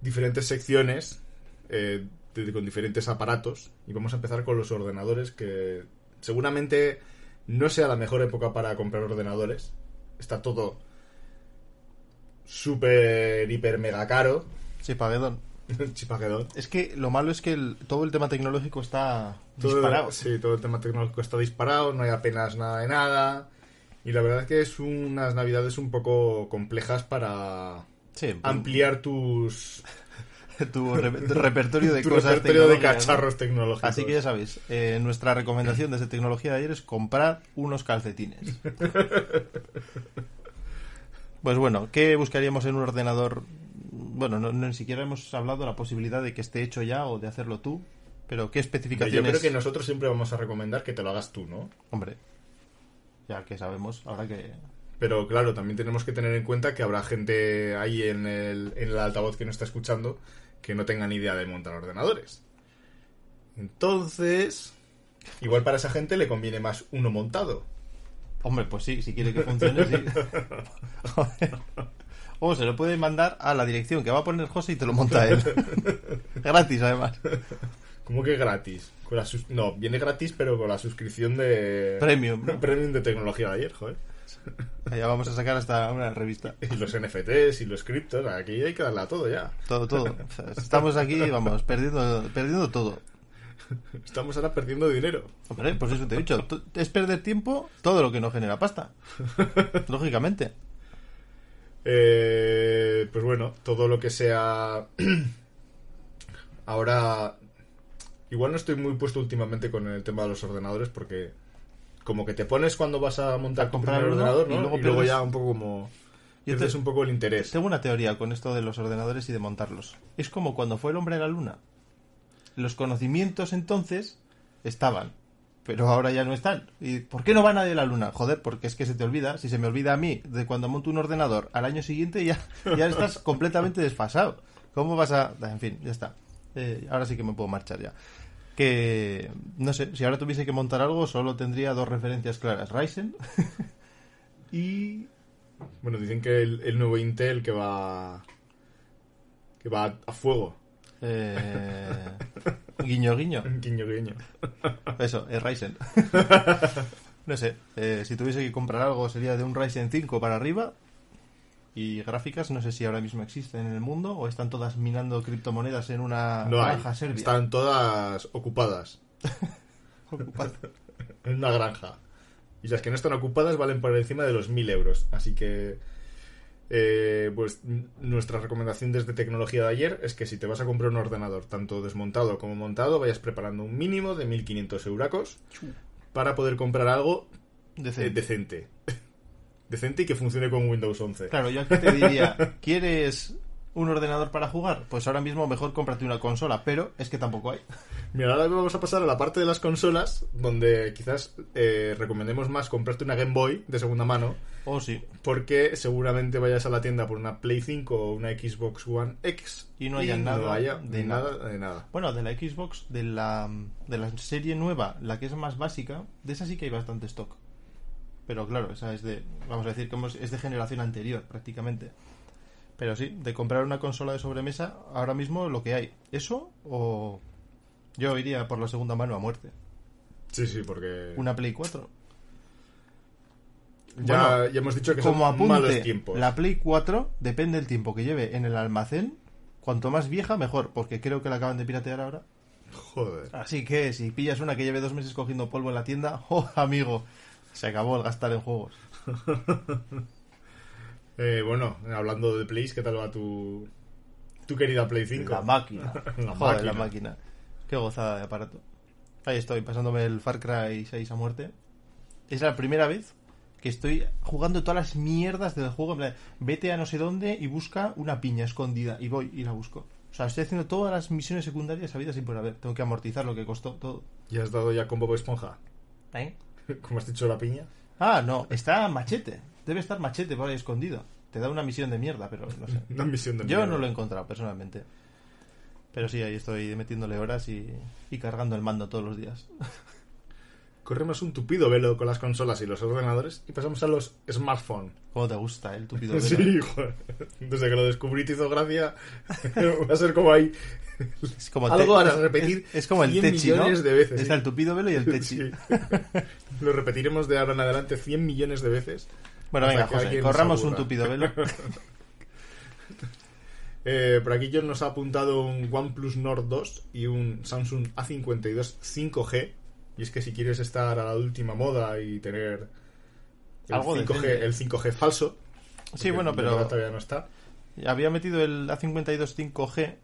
Diferentes secciones eh, con diferentes aparatos. Y vamos a empezar con los ordenadores que seguramente no sea la mejor época para comprar ordenadores. Está todo súper, hiper, mega caro.
Sí, paguedón.
Chipaquedón.
Es que lo malo es que el- todo el tema tecnológico está
Todo,
disparado.
Sí, todo el tema tecnológico está disparado, no hay apenas nada de nada. Y la verdad es que es unas navidades un poco complejas para
Sí,
ampliar tus
tu, re- tu repertorio de
tu
cosas
repertorio de
¿no?
cacharros tecnológicos.
Así que ya sabéis, eh, nuestra recomendación desde tecnología de ayer es comprar unos calcetines. Pues bueno, ¿qué buscaríamos en un ordenador? Bueno, no, no- ni siquiera hemos hablado de la posibilidad de que esté hecho ya o de hacerlo tú, pero ¿qué
Yo
especificaciones?
creo que nosotros siempre vamos a recomendar que te lo hagas tú, ¿no?
Hombre, ya que sabemos, ahora que...
Pero claro, también tenemos que tener en cuenta que habrá gente ahí en el, en el altavoz que nos está escuchando que no tenga ni idea de montar ordenadores. Entonces, igual para esa gente le conviene más uno montado.
Hombre, pues sí, si quiere que funcione, sí. Joder. O se lo puede mandar a la dirección que va a poner José y te lo monta él. Gratis, además.
¿Cómo que gratis? Con la No, viene gratis, pero con la suscripción de.
Premium, ¿no?
Premium de tecnología de ayer, joder.
Ya vamos a sacar hasta una revista.
Y los NFTs y los criptos, aquí hay que darle a todo ya.
Todo, todo. Estamos aquí, vamos, perdiendo, perdiendo todo.
Estamos ahora perdiendo dinero.
Hombre, pues eso te he dicho. Es perder tiempo todo lo que no genera pasta. Lógicamente.
Eh, pues bueno, todo lo que sea. Ahora. Igual no estoy muy puesto últimamente con el tema de los ordenadores porque. Como que te pones cuando vas a montar
A
tu
comprar
primer
uno
ordenador,
y
¿no?
luego
y luego
pierdes-
ya un poco como.
Yo
Pierdes
te-
un poco el interés.
Tengo una teoría con esto de los ordenadores y de montarlos. Es como cuando fue el hombre a la luna. Los conocimientos entonces estaban, pero ahora ya no están. ¿Y por qué no va nadie a la luna? Joder, porque es que se te olvida. Si se me olvida a mí de cuando monto un ordenador al año siguiente, ya, ya estás completamente desfasado. ¿Cómo vas a...? En fin, ya está. Eh, ahora sí que me puedo marchar ya. Que, no sé, si ahora tuviese que montar algo, solo tendría dos referencias claras. Ryzen y
Bueno, dicen que el, el nuevo Intel que va. que va a fuego.
Eh, guiño, guiño.
Guiño, guiño.
Eso, es Ryzen. no sé, eh, si tuviese que comprar algo sería de un Ryzen 5 para arriba. Y gráficas, no sé si ahora mismo existen en el mundo o están todas minando criptomonedas en una
No hay.
granja serbia.
Están todas ocupadas.
Ocupadas.
En una granja. Y las que no están ocupadas valen por encima de los 1000 euros. Así que. eh, pues nuestra recomendación desde tecnología de ayer es que si te vas a comprar un ordenador, tanto desmontado como montado, vayas preparando un mínimo de 1500 euracos para poder comprar algo eh,
Decente.
Decente. y que funcione con Windows 11.
Claro, yo aquí te diría, ¿quieres un ordenador para jugar, pues ahora mismo mejor cómprate una consola, pero es que tampoco hay.
Mira, ahora vamos a pasar a la parte de las consolas, donde quizás eh, recomendemos más comprarte una Game Boy de segunda mano,
Oh, sí.
porque seguramente vayas a la tienda por una Play 5 o una Xbox One X
Y no haya nada
haya
de
nada,
nada.
de nada.
Bueno, de la Xbox, de la, de la serie nueva, la que es más básica, de esa sí que hay bastante stock. Pero claro, esa es de, vamos a decir, como es es de generación anterior prácticamente. Pero sí, de comprar una consola de sobremesa, ahora mismo lo que hay. ¿Eso o yo iría por la segunda mano a muerte?
Sí, sí, porque
¿Una Play 4?
ya,
Bueno,
ya hemos dicho que
Como
son malos
apunte,
tiempos.
la Play 4 depende del tiempo que lleve en el almacén. Cuanto más vieja, mejor, porque creo que la acaban de piratear ahora.
Joder.
Así que si pillas una que lleve dos meses cogiendo polvo en la tienda, ¡oh, amigo! Se acabó el gastar en juegos.
Eh, bueno, hablando de Plays, ¿qué tal va tu, tu querida Play 5?
La máquina.
La
Joder,
máquina.
la máquina. Qué gozada de aparato. Ahí estoy, pasándome el Far Cry 6 a muerte. Es la primera vez que estoy jugando todas las mierdas del juego. en plan, Vete a no sé dónde y busca una piña escondida. Y voy y la busco. O sea, estoy haciendo todas las misiones secundarias habidas sin por haber. Tengo que amortizar lo que costó todo.
¿Ya has dado ya con Bob Esponja?
¿Eh?
¿Cómo has dicho la piña?
Ah, no, está machete. Debe estar machete por ahí escondido. Te da una misión de mierda, pero no sé.
Una misión de
Yo
mierda.
no lo he encontrado personalmente. Pero sí, ahí estoy metiéndole horas y, y cargando el mando todos los días.
Corremos un tupido velo con las consolas y los ordenadores y pasamos a los smartphones.
¿Cómo te gusta el tupido velo?
Sí, joder. Desde que lo descubrí te hizo gracia. Va a ser como ahí.
Es como
Algo harás repetir
Es, es como el
100
techi, ¿no?
millones de veces,
Está
sí.
el tupido velo y el techi.
Sí. Lo repetiremos de ahora en adelante 100 millones de veces.
Bueno, venga, José, corramos un tupido velo.
Eh, por aquí John nos ha apuntado un OnePlus Nord 2 y un Samsung A52 5G. Y es que si quieres estar a la última moda y tener el,
Algo
5G,
decente.
el 5G falso.
Sí, bueno, pero
todavía no está.
había metido el A52 5G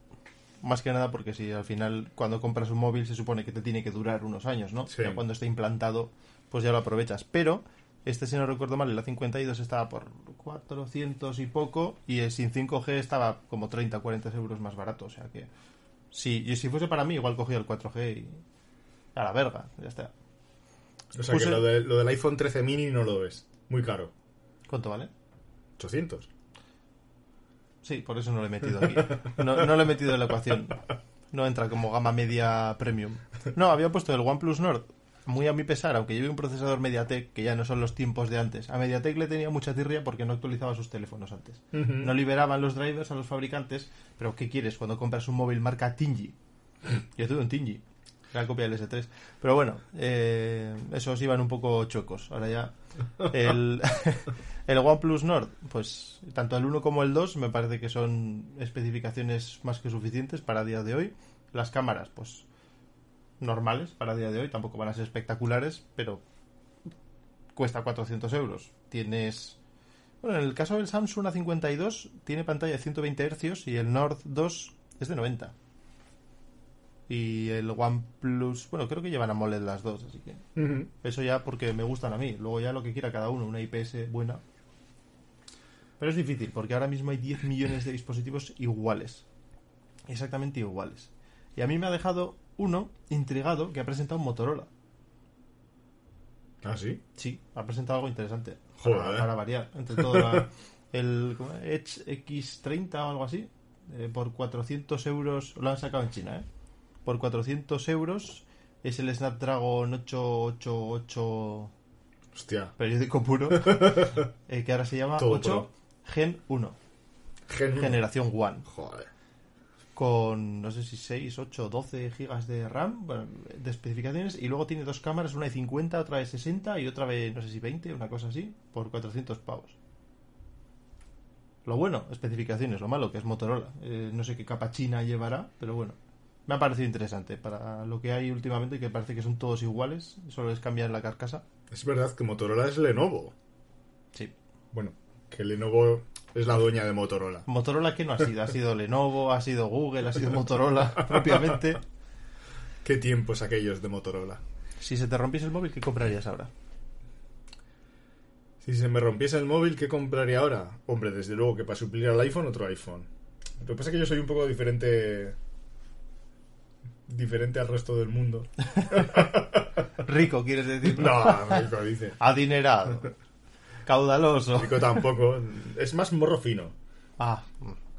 más que nada porque si al final cuando compras un móvil se supone que te tiene que durar unos años, ¿no?
Sí.
Ya cuando esté implantado, pues ya lo aprovechas. Pero este, si no recuerdo mal, el A52 estaba por 400 y poco y el sin 5G estaba como 30 40 euros más barato. O sea que si, y si fuese para mí, igual cogía el 4G y a la verga, ya está.
O sea
Puse-
que lo, de- lo del iPhone 13 mini no lo ves. Muy caro.
¿Cuánto vale?
800.
Sí, por eso no lo he metido aquí. No, no lo he metido en la ecuación. No entra como gama media premium. No, había puesto el OnePlus Nord. Muy a mi pesar, aunque lleve un procesador MediaTek, que ya no son los tiempos de antes. A MediaTek le tenía mucha tirria porque no actualizaba sus teléfonos antes. No liberaban los drivers a los fabricantes, pero ¿qué quieres cuando compras un móvil marca Tingy? Yo tuve un Tingy, la copia del S3. Pero bueno, eh, esos iban un poco chuecos. Ahora ya el, el OnePlus Nord, pues tanto el 1 como el 2 me parece que son especificaciones más que suficientes para día de hoy. Las cámaras, pues normales para día de hoy, tampoco van a ser espectaculares, pero cuesta 400 euros. Tienes... Bueno, en el caso del Samsung A52 tiene pantalla de 120 Hz y el Nord 2 es de 90. Y el OnePlus, bueno, creo que llevan AMOLED las dos, así que eso ya porque me gustan a mí. Luego ya lo que quiera cada uno, una IPS buena. Pero es difícil, porque ahora mismo hay 10 millones de dispositivos iguales. Exactamente iguales. Y a mí me ha dejado uno intrigado que ha presentado Motorola.
¿Ah, sí?
Sí, ha presentado algo interesante.
Joder.
Para, para variar. Entre todo la- el. Edge X30 o algo así. eh, por 400 euros. Lo han sacado en China, ¿eh? Por 400 euros es el Snapdragon 888
Hostia.
periódico puro. eh, que ahora se llama
Todo
8
pro.
Gen 1.
Gen-
Generación One.
Joder.
Con no sé si 6, 8, 12 gigas de RAM bueno, de especificaciones. Y luego tiene dos cámaras, una de 50, otra de 60 y otra de no sé si 20, una cosa así, por 400 pavos. Lo bueno, especificaciones, lo malo, que es Motorola. Eh, no sé qué capa china llevará, pero bueno. Me ha parecido interesante para lo que hay últimamente, que parece que son todos iguales, solo es cambiar la carcasa.
Es verdad que Motorola es Lenovo.
Sí.
Bueno, que Lenovo es la dueña de Motorola.
Motorola, ¿qué no ha sido? Ha sido Lenovo, ha sido Google, ha sido Motorola, propiamente.
¿Qué tiempos aquellos de Motorola?
Si se te rompiese el móvil, ¿qué comprarías ahora?
Si se me rompiese el móvil, ¿qué compraría ahora? Hombre, desde luego que para suplir al iPhone, otro iPhone. Lo que pasa es que yo soy un poco diferente. Diferente al resto del mundo.
Rico, quieres decir.
No, rico dice.
Adinerado. Caudaloso.
Rico tampoco. Es más morro fino.
Ah,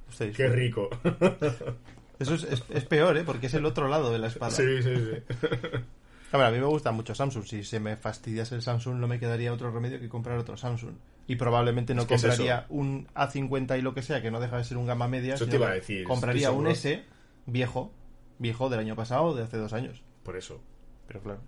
usted
Qué rico.
Eso es, es- es peor, ¿eh? Porque es el otro lado de la espada.
Sí, sí, sí.
A ver, a mí me gusta mucho Samsung. Si se me fastidiase el Samsung, no me quedaría otro remedio que comprar otro Samsung. Y probablemente no
Es que es
compraría un A50 y lo que sea, que no deja de ser un gama media.
Eso te iba a decir,
Compraría un
seguro.
S viejo, viejo del año pasado o de hace dos años.
Por eso.
Pero claro.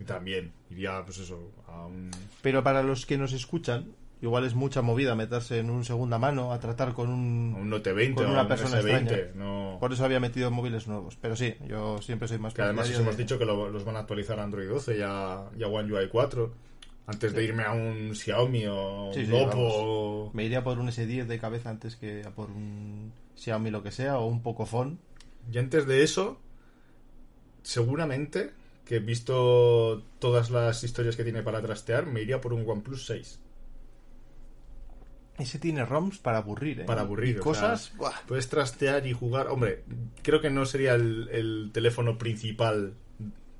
Y también iría, pues eso, a un.
Pero para los que nos escuchan, igual es mucha movida meterse en un segunda mano a tratar con un...
un Note 20
Con
o
una
un
persona
S20.
extraña.
No.
Por eso había metido móviles nuevos. Pero sí, yo siempre soy más
Que además os hemos
de-
dicho que lo- los van a actualizar a Android 12 y a, y a One UI 4. Antes de irme a un Xiaomi o un
Sí, sí,
Oppo.
Me iría por un S10 de cabeza antes que a por un Xiaomi lo que sea o un Pocophone.
Y antes de eso, seguramente que visto todas las historias que tiene para trastear, me iría por un OnePlus 6.
Ese tiene ROMs para aburrir, ¿eh?
Para aburrir.
Y
o
cosas...
puedes trastear y jugar. Hombre, creo que no sería el, el teléfono principal.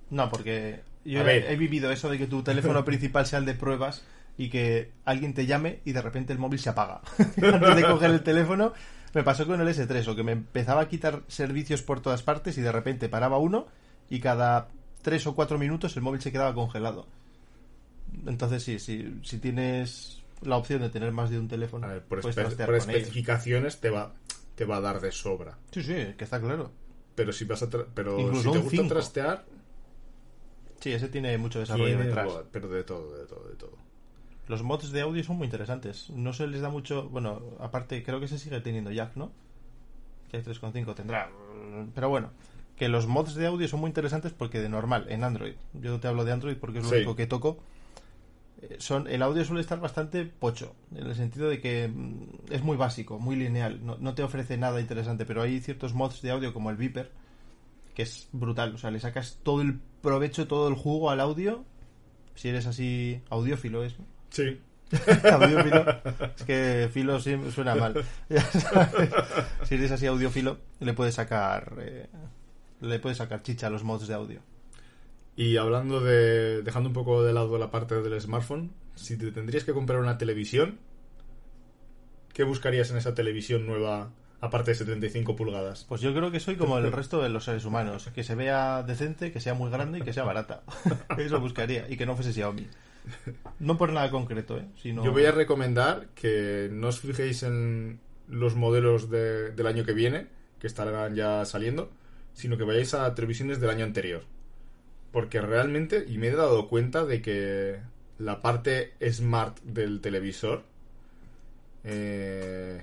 No, porque yo he, he vivido eso de que tu teléfono principal sea el de pruebas y que alguien te llame y de repente el móvil se apaga. Antes de coger el teléfono, me pasó con el S3 o que me empezaba a quitar servicios por todas partes y de repente paraba uno y cada tres o cuatro minutos el móvil se quedaba congelado. Entonces sí, sí si tienes la opción de tener más de un teléfono,
A ver, por,
puedes
espe-
trastear
por
ellos.
especificaciones te va, te va a dar de sobra.
Sí, sí, que está claro.
Pero si vas a pero
Incluso
si te gusta
cinco.
trastear,
Sí, ese tiene mucho desarrollo
tienes
detrás.
pero de todo, de todo, de todo.
Los mods de audio son muy interesantes. No se les da mucho. Bueno, aparte, creo que se sigue teniendo Jack, ¿no? Jack 3.5 tendrá. Pero bueno, que los mods de audio son muy interesantes porque de normal, en Android. Yo te hablo de Android porque es lo
Sí.
único que toco. eh, Son, el audio suele estar bastante pocho, en el sentido de que mm, es muy básico, muy lineal, no, no te ofrece nada interesante, pero hay ciertos mods de audio como el Viper, que es brutal, o sea, le sacas todo el provecho, todo el jugo al audio, si eres así audiófilo, es,
Sí.
audiófilo. Es que filo sí suena mal. Si eres así audiófilo, le puedes sacar eh, le puedes sacar chicha a los mods de audio.
Y hablando de. dejando un poco de lado la parte del smartphone, si te tendrías que comprar una televisión, ¿qué buscarías en esa televisión nueva, aparte de 75 pulgadas?
Pues yo creo que soy como el resto de los seres humanos, que se vea decente, que sea muy grande y que sea barata. Eso buscaría y que no fuese Xiaomi. No por nada concreto, ¿eh? Sino...
Yo voy a recomendar que no os fijéis en los modelos de- del año que viene, que estarán ya saliendo, sino que vayáis a televisiones del año anterior. Porque realmente, y me he dado cuenta de que la parte smart del televisor, eh,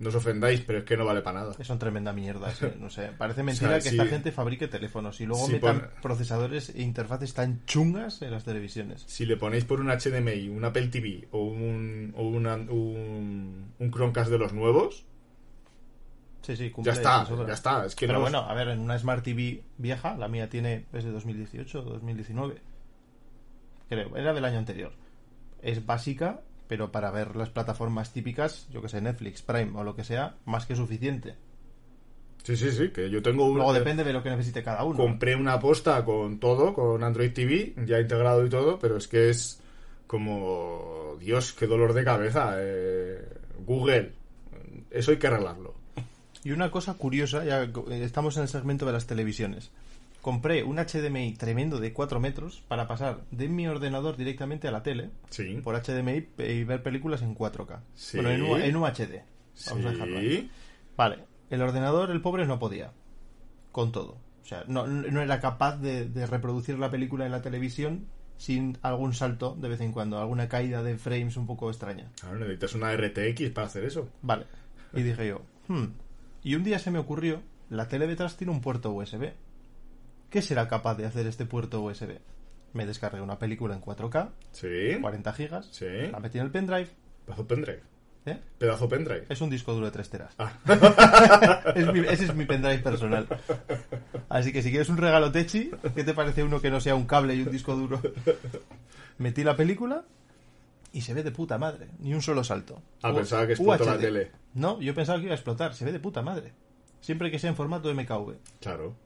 no os ofendáis, pero es que no vale para nada.
Son tremenda mierda, no sé. Parece mentira
O sea,
que esta
sí.
gente fabrique teléfonos y luego
Sí,
metan
pon-
procesadores e interfaces tan chungas en las televisiones.
Si le ponéis por un HDMI, un Apple TV o un, o una- un, un Chromecast de los nuevos,
Sí, sí, cumple
ya está, ya está. Es que
Pero
no
bueno, a ver, en una Smart TV vieja, la mía tiene es de 2018 o 2019. Creo, era del año anterior. Es básica, pero para ver las plataformas típicas, yo que sé, Netflix, Prime o lo que sea, más que suficiente.
Sí, sí, sí, que yo tengo un...
Luego depende de lo que necesite cada uno.
Compré una posta con todo, con Android TV, ya integrado y todo, pero es que es como... Dios, qué dolor de cabeza. eh, Google, eso hay que arreglarlo.
Y una cosa curiosa, ya eh, estamos en el segmento de las televisiones. Compré un HDMI tremendo de 4 metros para pasar de mi ordenador directamente a la tele
Sí.
por HDMI y ver películas en 4K.
Sí.
Bueno, en, U- en UHD. Vamos a dejarlo ahí. Vale, el ordenador, el pobre, no podía. Con todo. O sea, no, no era capaz de, de reproducir la película en la televisión sin algún salto de vez en cuando, alguna caída de frames un poco extraña.
Claro, necesitas una RTX para hacer eso.
Vale. Y dije yo, hmm. Y un día se me ocurrió, la tele detrás tiene un puerto USB. ¿Qué será capaz de hacer este puerto USB? Me descargué una película en 4K,
Sí.
40 gigas,
Sí.
la metí en el pendrive.
Pedazo pendrive.
¿eh?
Pedazo pendrive.
Es un disco duro de 3 teras.
Ah.
Es mi- ese es mi pendrive personal. Así que si quieres un regalo techi, ¿qué te parece uno que no sea un cable y un disco duro? Metí la película y se ve de puta madre. Ni un solo salto.
Ah,
U-
pensaba que explotó la tele.
No, yo pensaba que iba a explotar. Se ve de puta madre. Siempre que sea en formato MKV.
Claro,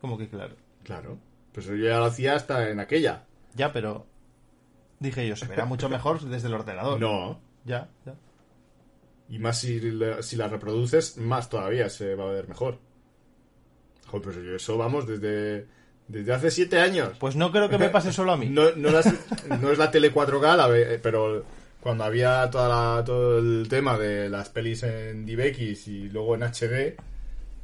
Como que claro.
claro. Pues yo ya lo hacía hasta en aquella.
Ya, pero... Dije yo, se verá mucho mejor desde el ordenador.
No.
Ya, ya.
Y más si la, si la reproduces, más todavía se va a ver mejor. Joder, pues yo eso vamos desde, desde hace siete años.
Pues no creo que me pase solo a mí.
No, no, las- no es la tele 4K, la pero cuando había toda la- todo el tema de las pelis en DivX y luego en HD,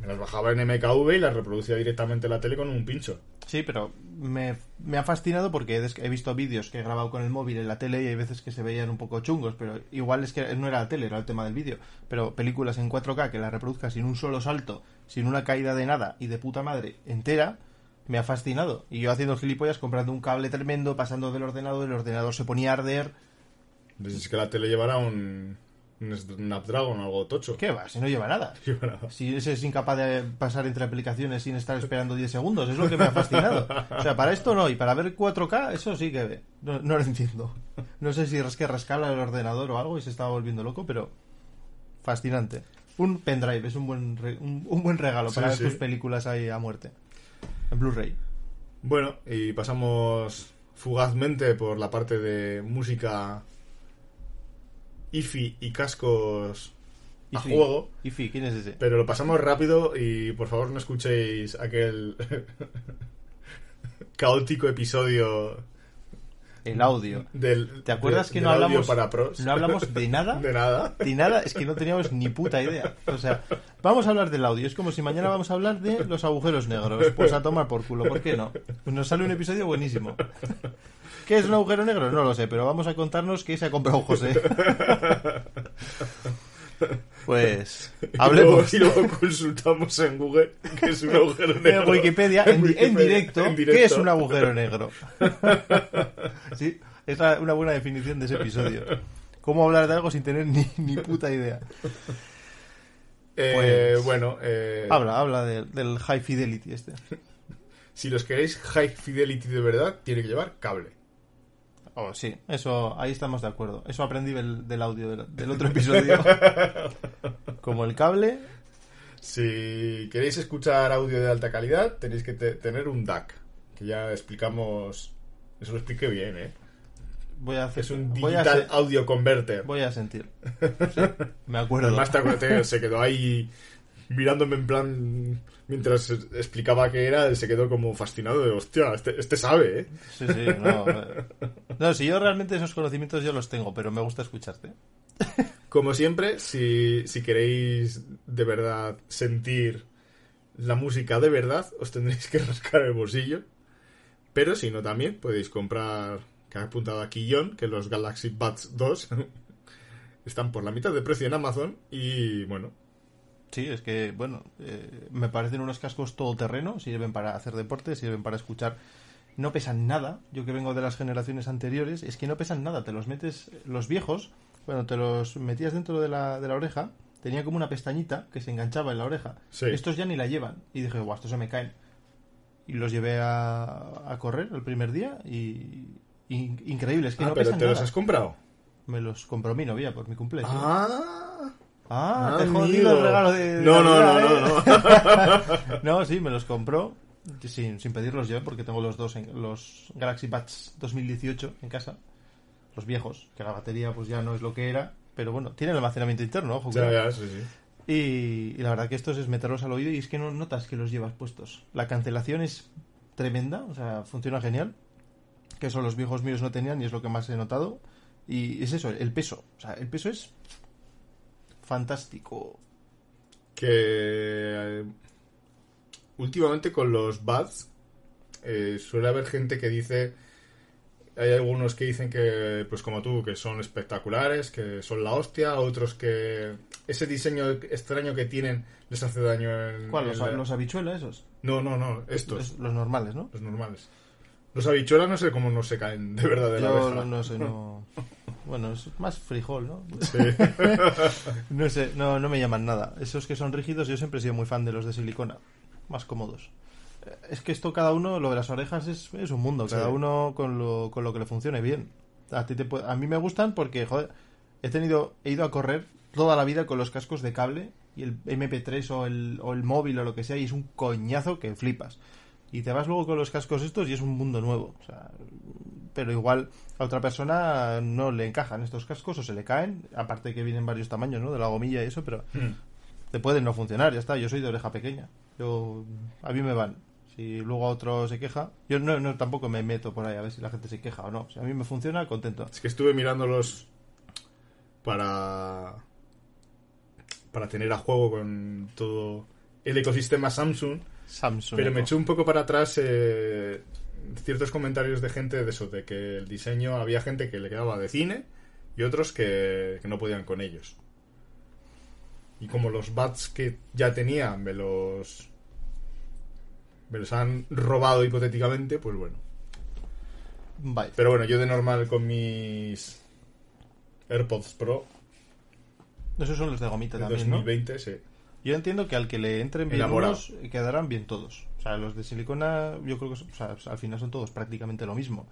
me las bajaba en MKV y las reproducía directamente en la tele con un pincho.
Sí, pero me, me ha fascinado porque he, visto vídeos que he grabado con el móvil en la tele y hay veces que se veían un poco chungos, pero igual es que no era la tele, era el tema del vídeo. Pero películas en 4K que las reproduzca sin un solo salto, sin una caída de nada y de puta madre entera, me ha fascinado. Y yo haciendo gilipollas, comprando un cable tremendo, pasando del ordenador, el ordenador se ponía a arder.
Entonces es que la tele llevará un, un Snapdragon o algo tocho.
¿Qué va? Si no lleva nada. Si ese es incapaz de pasar entre aplicaciones sin estar esperando 10 segundos, es lo que me ha fascinado. O sea, para esto no, y para ver 4K, eso sí que ve. No, no lo entiendo. No sé si es que rascala el ordenador o algo y se estaba volviendo loco, pero fascinante. Un pendrive es un buen, re- un, un buen regalo
Sí,
para ver
sí.
tus películas ahí a muerte. En Blu-ray.
Bueno, y pasamos fugazmente por la parte de música IFI y cascos a
Ifi.
juego.
Ifi, ¿quién es ese?
Pero lo pasamos rápido y por favor no escuchéis aquel caótico episodio
El audio.
del.
¿Te acuerdas
de-
que no hablamos,
para pros?
no hablamos de nada?
De nada.
Ni nada, es que no teníamos ni puta idea. O sea, vamos a hablar del audio. Es como si mañana vamos a hablar de los agujeros negros. Pues a tomar por culo, ¿por qué no? Pues nos sale un episodio buenísimo. ¿Qué es un agujero negro? No lo sé, pero vamos a contarnos qué se ha comprado José. Pues,
Y luego,
hablemos
y luego consultamos en Google que es un agujero
en
negro.
Wikipedia, en, en
Wikipedia,
directo,
en
¿qué es un agujero negro? Sí, es una buena definición de ese episodio. ¿Cómo hablar de algo sin tener ni, ni puta idea?
Eh,
Pues-
bueno, eh,
Habla, habla del high fidelity este.
si los queréis high fidelity de verdad, tiene que llevar cable.
Oh, sí, eso, ahí estamos de acuerdo. Eso aprendí del, del audio del, del otro episodio. Como el cable,
Si queréis escuchar audio de alta calidad, tenéis que te- tener un DAC, que ya explicamos, eso lo expliqué bien, ¿eh?
voy a hacer.
Es un digital audio converter.
voy a sentir. Sí, me acuerdo.
Además, te acuerdas, se quedó ahí mirándome en plan, mientras explicaba qué era, se quedó como fascinado de, hostia, este, este sabe, ¿eh?
Sí, sí, no. No, si yo realmente esos conocimientos yo los tengo, pero me gusta escucharte.
Como siempre, si, si queréis de verdad sentir la música de verdad, os tendréis que rascar el bolsillo. Pero si no, también podéis comprar, que ha apuntado aquí John, que los Galaxy Buds 2 están por la mitad de precio en Amazon. Y bueno,
Sí, es que, bueno, eh, me parecen unos cascos todoterreno, sirven para hacer deporte, sirven para escuchar. No pesan nada, yo que vengo de las generaciones anteriores, es que no pesan nada, te los metes, los viejos, bueno, te los metías dentro de la, de la oreja, tenía como una pestañita que se enganchaba en la oreja.
Sí.
Estos ya ni la llevan, y dije, guau, estos se me caen. Y los llevé a, a correr el primer día y... y- increíble, es que
Ah,
no
pero
pesan
¿te los has comprado?
Me los compró mi novia por mi cumpleaños.
Ah,
Ah, te he
amigo.
jodido el regalo de. de
No, no, no,
Navidad,
no,
¿eh? No, sí, me los compró sin, sin pedirlos yo, porque tengo los dos, en, los Galaxy Buds 2018 en casa, los viejos, que la batería pues ya no es lo que era, pero bueno, tienen almacenamiento interno, ojo.
Ya, ya, sí, sí.
Y, y la verdad que estos es meterlos al oído y es que no notas que los llevas puestos. La cancelación es tremenda, o sea, funciona genial, que eso los viejos míos no tenían y es lo que más he notado. Y es eso, el peso, o sea, el peso es fantástico.
que eh, últimamente con los buds eh, suele haber gente que dice hay algunos que dicen que pues como tú que son espectaculares que son la hostia otros que ese diseño extraño que tienen les hace daño en,
¿Cuál?
en
¿Los,
la-
los habichuelas esos?
no no no estos
Los, los normales, ¿no?
los normales los habichuelas no sé cómo no se caen de verdad de la
Yo
oreja.
no sé, no... Bueno, es más frijol, ¿no?
Sí.
No sé, no, no me llaman nada. Esos que son rígidos, yo siempre he sido muy fan de los de silicona. Más cómodos. Es que esto cada uno, lo de las orejas es, es un mundo. Cada
Sí.
uno con lo, con lo que le funcione bien. A, ti te a mí me gustan porque, joder, he tenido, he ido a correr toda la vida con los cascos de cable y el MP3 o el, o el móvil o lo que sea y es un coñazo que flipas. Y te vas luego con los cascos estos y es un mundo nuevo. O sea, pero igual a otra persona no le encajan estos cascos o se le caen, aparte que vienen varios tamaños, ¿no? De la gomilla y eso, pero
Hmm.
te pueden no funcionar, ya está. Yo soy de oreja pequeña. Yo, a mí me van. Si luego otro se queja, yo no, no tampoco me meto por ahí a ver si la gente se queja o no. Si a mí me funciona, contento.
Es que estuve mirándolos para para tener a juego con todo el ecosistema Samsung,
Samsung.
pero me echó un poco para atrás eh, ciertos comentarios de gente de eso, de que el diseño había gente que le quedaba de cine y otros que, que no podían con ellos. Y como los bats que ya tenía me los me los han robado hipotéticamente, pues bueno.
Vale.
Pero bueno, yo de normal con mis AirPods Pro
Esos son los de gomita
de
también, ¿no?
2020, sí.
Yo entiendo que al que le entren bien unos, quedarán bien todos. O sea, los de silicona, yo creo que son- o sea, al final son todos prácticamente lo mismo.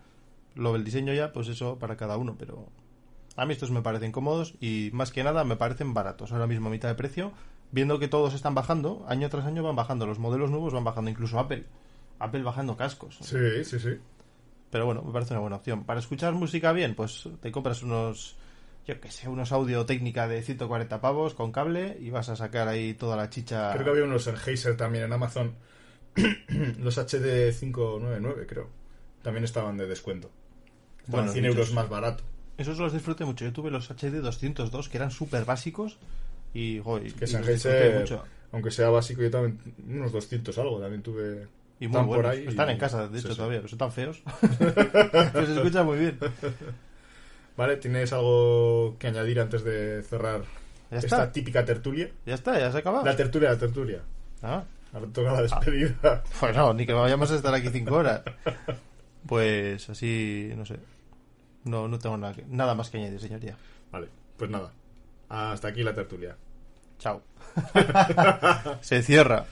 Lo del diseño ya, pues eso para cada uno, pero a mí estos me parecen cómodos y más que nada me parecen baratos. Ahora mismo a mitad de precio, viendo que todos están bajando, año tras año van bajando, los modelos nuevos van bajando, incluso Apple. Apple bajando cascos.
Sí, sí, sí.
Pero bueno, me parece una buena opción. Para escuchar música bien, pues te compras unos, yo que sé, unos audio técnica de 140 pavos con cable y vas a sacar ahí toda la chicha.
Creo que había unos Sennheiser también en Amazon. Los HD 599, creo. También estaban de descuento. Estaban
Bueno,
100
dichos.
euros más barato.
Esos los disfruté mucho. Yo tuve los HD 202 que eran súper básicos y, y
Que
los disfruté
Sennheiser,
mucho.
aunque sea básico, yo también unos 200 algo. También tuve.
Y muy
por ahí
Están
y-
en casa, de hecho,
sí.
todavía, pero son tan feos. pero se escucha muy bien.
Vale, ¿tienes algo que añadir antes de cerrar esta típica tertulia?
Ya está, ya se ha acabado.
La tertulia, la tertulia.
Ah,
Ahora toca la despedida.
pues no, ni que vayamos a estar aquí cinco horas. Pues así, no sé. No, no tengo nada, que- nada más que añadir, señoría.
Vale, pues nada. Hasta aquí la tertulia.
Chao. se cierra.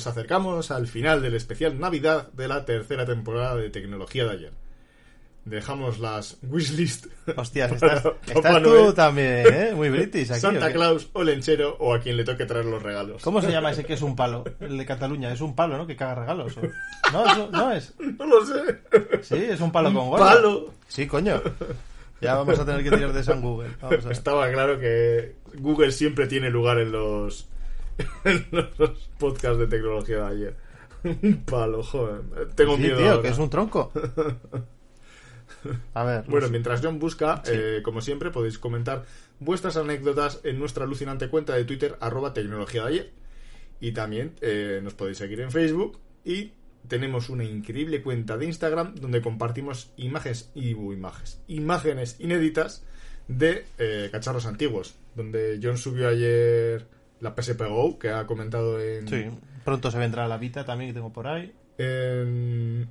Nos acercamos al final del especial Navidad de la tercera temporada de Tecnología de ayer. Dejamos las wishlist
Hostias,
para
estás,
Papá
estás tú también, ¿eh? Muy british aquí. ¿o
Santa? Claus o Lenchero o a quien le toque traer los regalos.
¿Cómo se llama ese que es un palo? El de Cataluña, es un palo, ¿no? Que caga regalos. ¿o? No, eso- no es.
No lo sé.
Sí, es un palo con
Un
gorra.
palo.
Sí, coño. Ya vamos a tener que tirar de San Google. Vamos a ver.
Estaba claro que Google siempre tiene lugar en los, en los podcasts de tecnología de ayer. Un palo, joder. Tengo
Sí,
miedo.
tío,
ahora.
que es un tronco. A ver. no
Bueno, mientras John busca,
Sí.
eh, como siempre, podéis comentar vuestras anécdotas en nuestra alucinante cuenta de Twitter, arroba tecnología de ayer. Y también eh, nos podéis seguir en Facebook y tenemos una increíble cuenta de Instagram donde compartimos imágenes y imágenes, imágenes inéditas de eh, cacharros antiguos. Donde John subió ayer la PSP Go, que ha comentado en,
Sí, pronto se vendrá la Vita también que tengo por ahí.
en,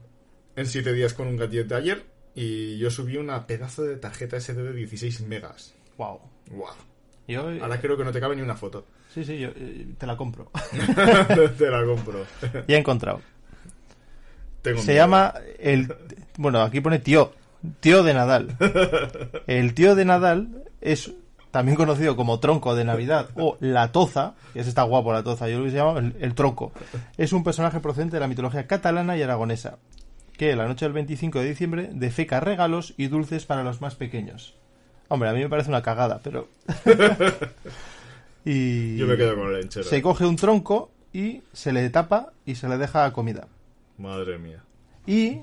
en 7 días con un gadget de ayer. Y yo subí una pedazo de tarjeta SD de 16 megas.
Wow.
Wow.
Yo,
Ahora creo que no te cabe ni una foto.
sí, sí, yo eh, te la compro.
te la compro.
ya he encontrado.
Tengo
Se
miedo.
llama el... Bueno, aquí pone tío. Tío de Nadal. El tío de Nadal es también conocido como tronco de Navidad o la toza, que ese está guapo la toza, yo lo que se llama el, el tronco. Es un personaje procedente de la mitología catalana y aragonesa. que la noche del 25 de diciembre defeca regalos y dulces para los más pequeños. Hombre, a mí me parece una cagada, pero... y
Yo me quedo con lenchero.
se coge un tronco y se le tapa y se le deja comida.
Madre mía.
Y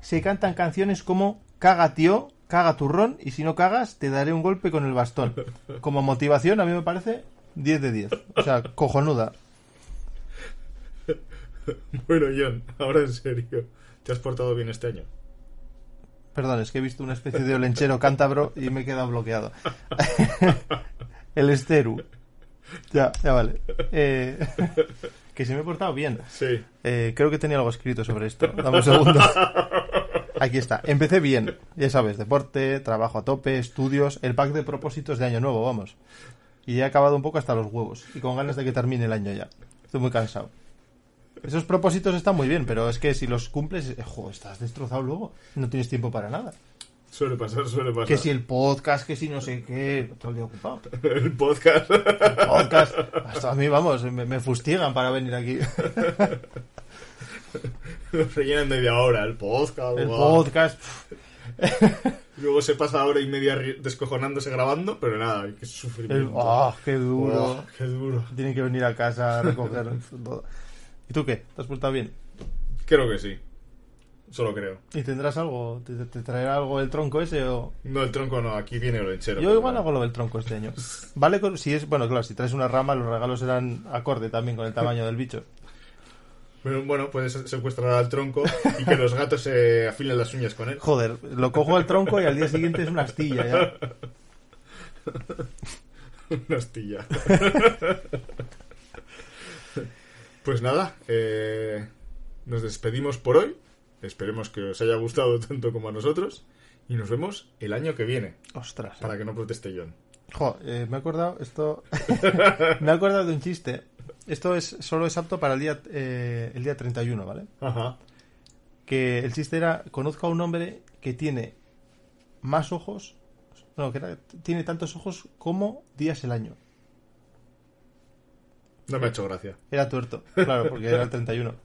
se cantan canciones como Caga tío, caga turrón y si no cagas te daré un golpe con el bastón. Como motivación a mí me parece 10 de 10. O sea, cojonuda.
Bueno, John, ahora en serio. ¿Te has portado bien este año?
Perdón, es que he visto una especie de olenchero cántabro y me he quedado bloqueado. el esteru. Ya, ya vale. Eh, que se me he portado bien.
Sí.
Eh, creo que tenía algo escrito sobre esto. Dame un segundo. Aquí está. Empecé bien. Ya sabes, deporte, trabajo a tope, estudios, el pack de propósitos de año nuevo, vamos. Y he acabado un poco hasta los huevos. Y con ganas de que termine el año ya. Estoy muy cansado. Esos propósitos están muy bien, pero es que si los cumples, eh, jo, estás destrozado luego. No tienes tiempo para nada.
Suele pasar, suele pasar.
Que si el podcast, que si no sé qué, todo el día ocupado.
El podcast.
Podcast, hasta a mí, vamos, me, me fustigan para venir aquí.
Nos rellenan media hora el podcast.
El podcast,
Luego se pasa hora y media descojonándose grabando, pero nada, hay que
el,
sufrir.
¡ah, qué duro!
qué duro.
Tienen que venir a casa a recoger todo. ¿Y tú qué? ¿Te has portado bien?
Creo que sí. Solo creo.
¿Y tendrás algo? ¿Te, te traerá algo el tronco ese o...?
No, el tronco no, aquí viene el lenchero.
Yo igual hago lo del tronco este año. Vale, con- si es... Bueno, claro, si traes una rama, los regalos serán acorde también con el tamaño del bicho.
Bueno, puedes secuestrar al tronco y que los gatos se afilen las uñas con él.
Joder, lo cojo al tronco y al día siguiente es una astilla ya.
Una astilla. pues nada, eh, nos despedimos por hoy. Esperemos que os haya gustado tanto como a nosotros. Y nos vemos el año que viene.
Ostras.
Para que no proteste John.
Jo, eh, me he acordado, esto... me he acordado de un chiste. Esto es solo es apto para el día, eh, el día 31, ¿vale?
Ajá.
que el chiste era conozco a un hombre que tiene más ojos no que era- tiene tantos ojos como días el año
No me ha hecho gracia.
era tuerto claro porque era el 31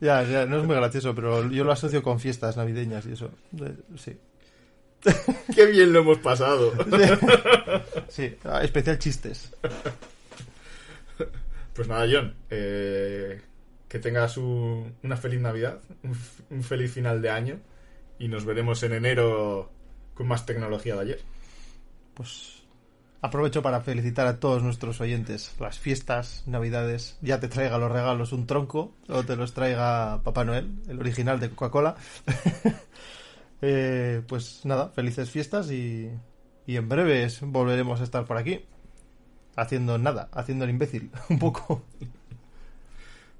ya, ya no es muy gracioso pero yo lo asocio con fiestas navideñas y eso Eh, sí
¡Qué bien lo hemos pasado!
sí ah, especial chistes
Pues nada, John. eh, que tengas un- una feliz Navidad, un, un feliz final de año. Y nos veremos en enero con más tecnología de ayer.
pues aprovecho para felicitar a todos nuestros oyentes las fiestas navidades ya te traiga los regalos un tronco o te los traiga Papá Noel el original de Coca-Cola Eh, pues nada felices fiestas y, y en breves volveremos a estar por aquí haciendo nada haciendo el imbécil un poco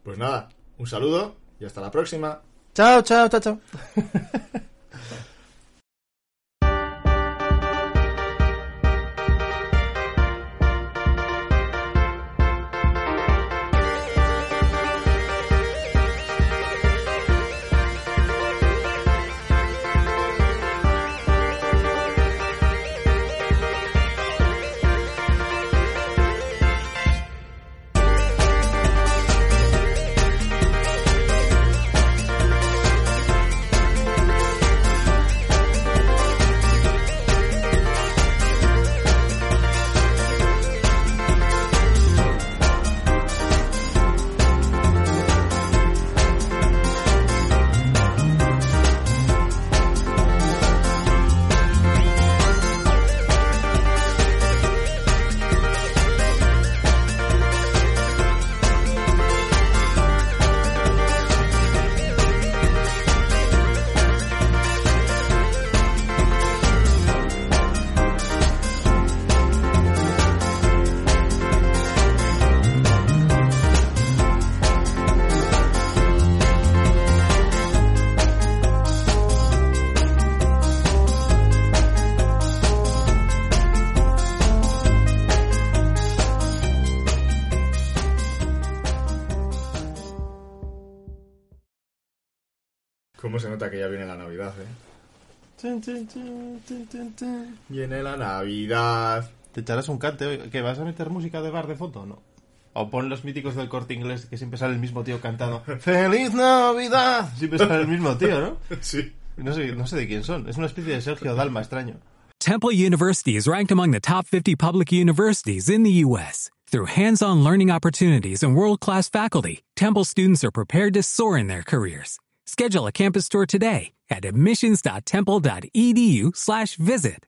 Pues nada, un saludo y hasta la próxima.
chao chao chao chao
Viene la Navidad.
te echarás un cante hoy que vas a meter música de bar de foto o no O pon los míticos del corte inglés que siempre sale el mismo tío cantando ¡Feliz Navidad! Siempre sale el mismo tío, ¿no?
Sí.
No sé, no sé de quién son. Es una especie de Sergio Dalma extraño.
Temple University is ranked among the top 50 public universities in the U.S. Through hands-on learning opportunities and world-class faculty, Temple students are prepared to soar in their careers. Schedule a campus tour today at admissions.temple.edu slash visit.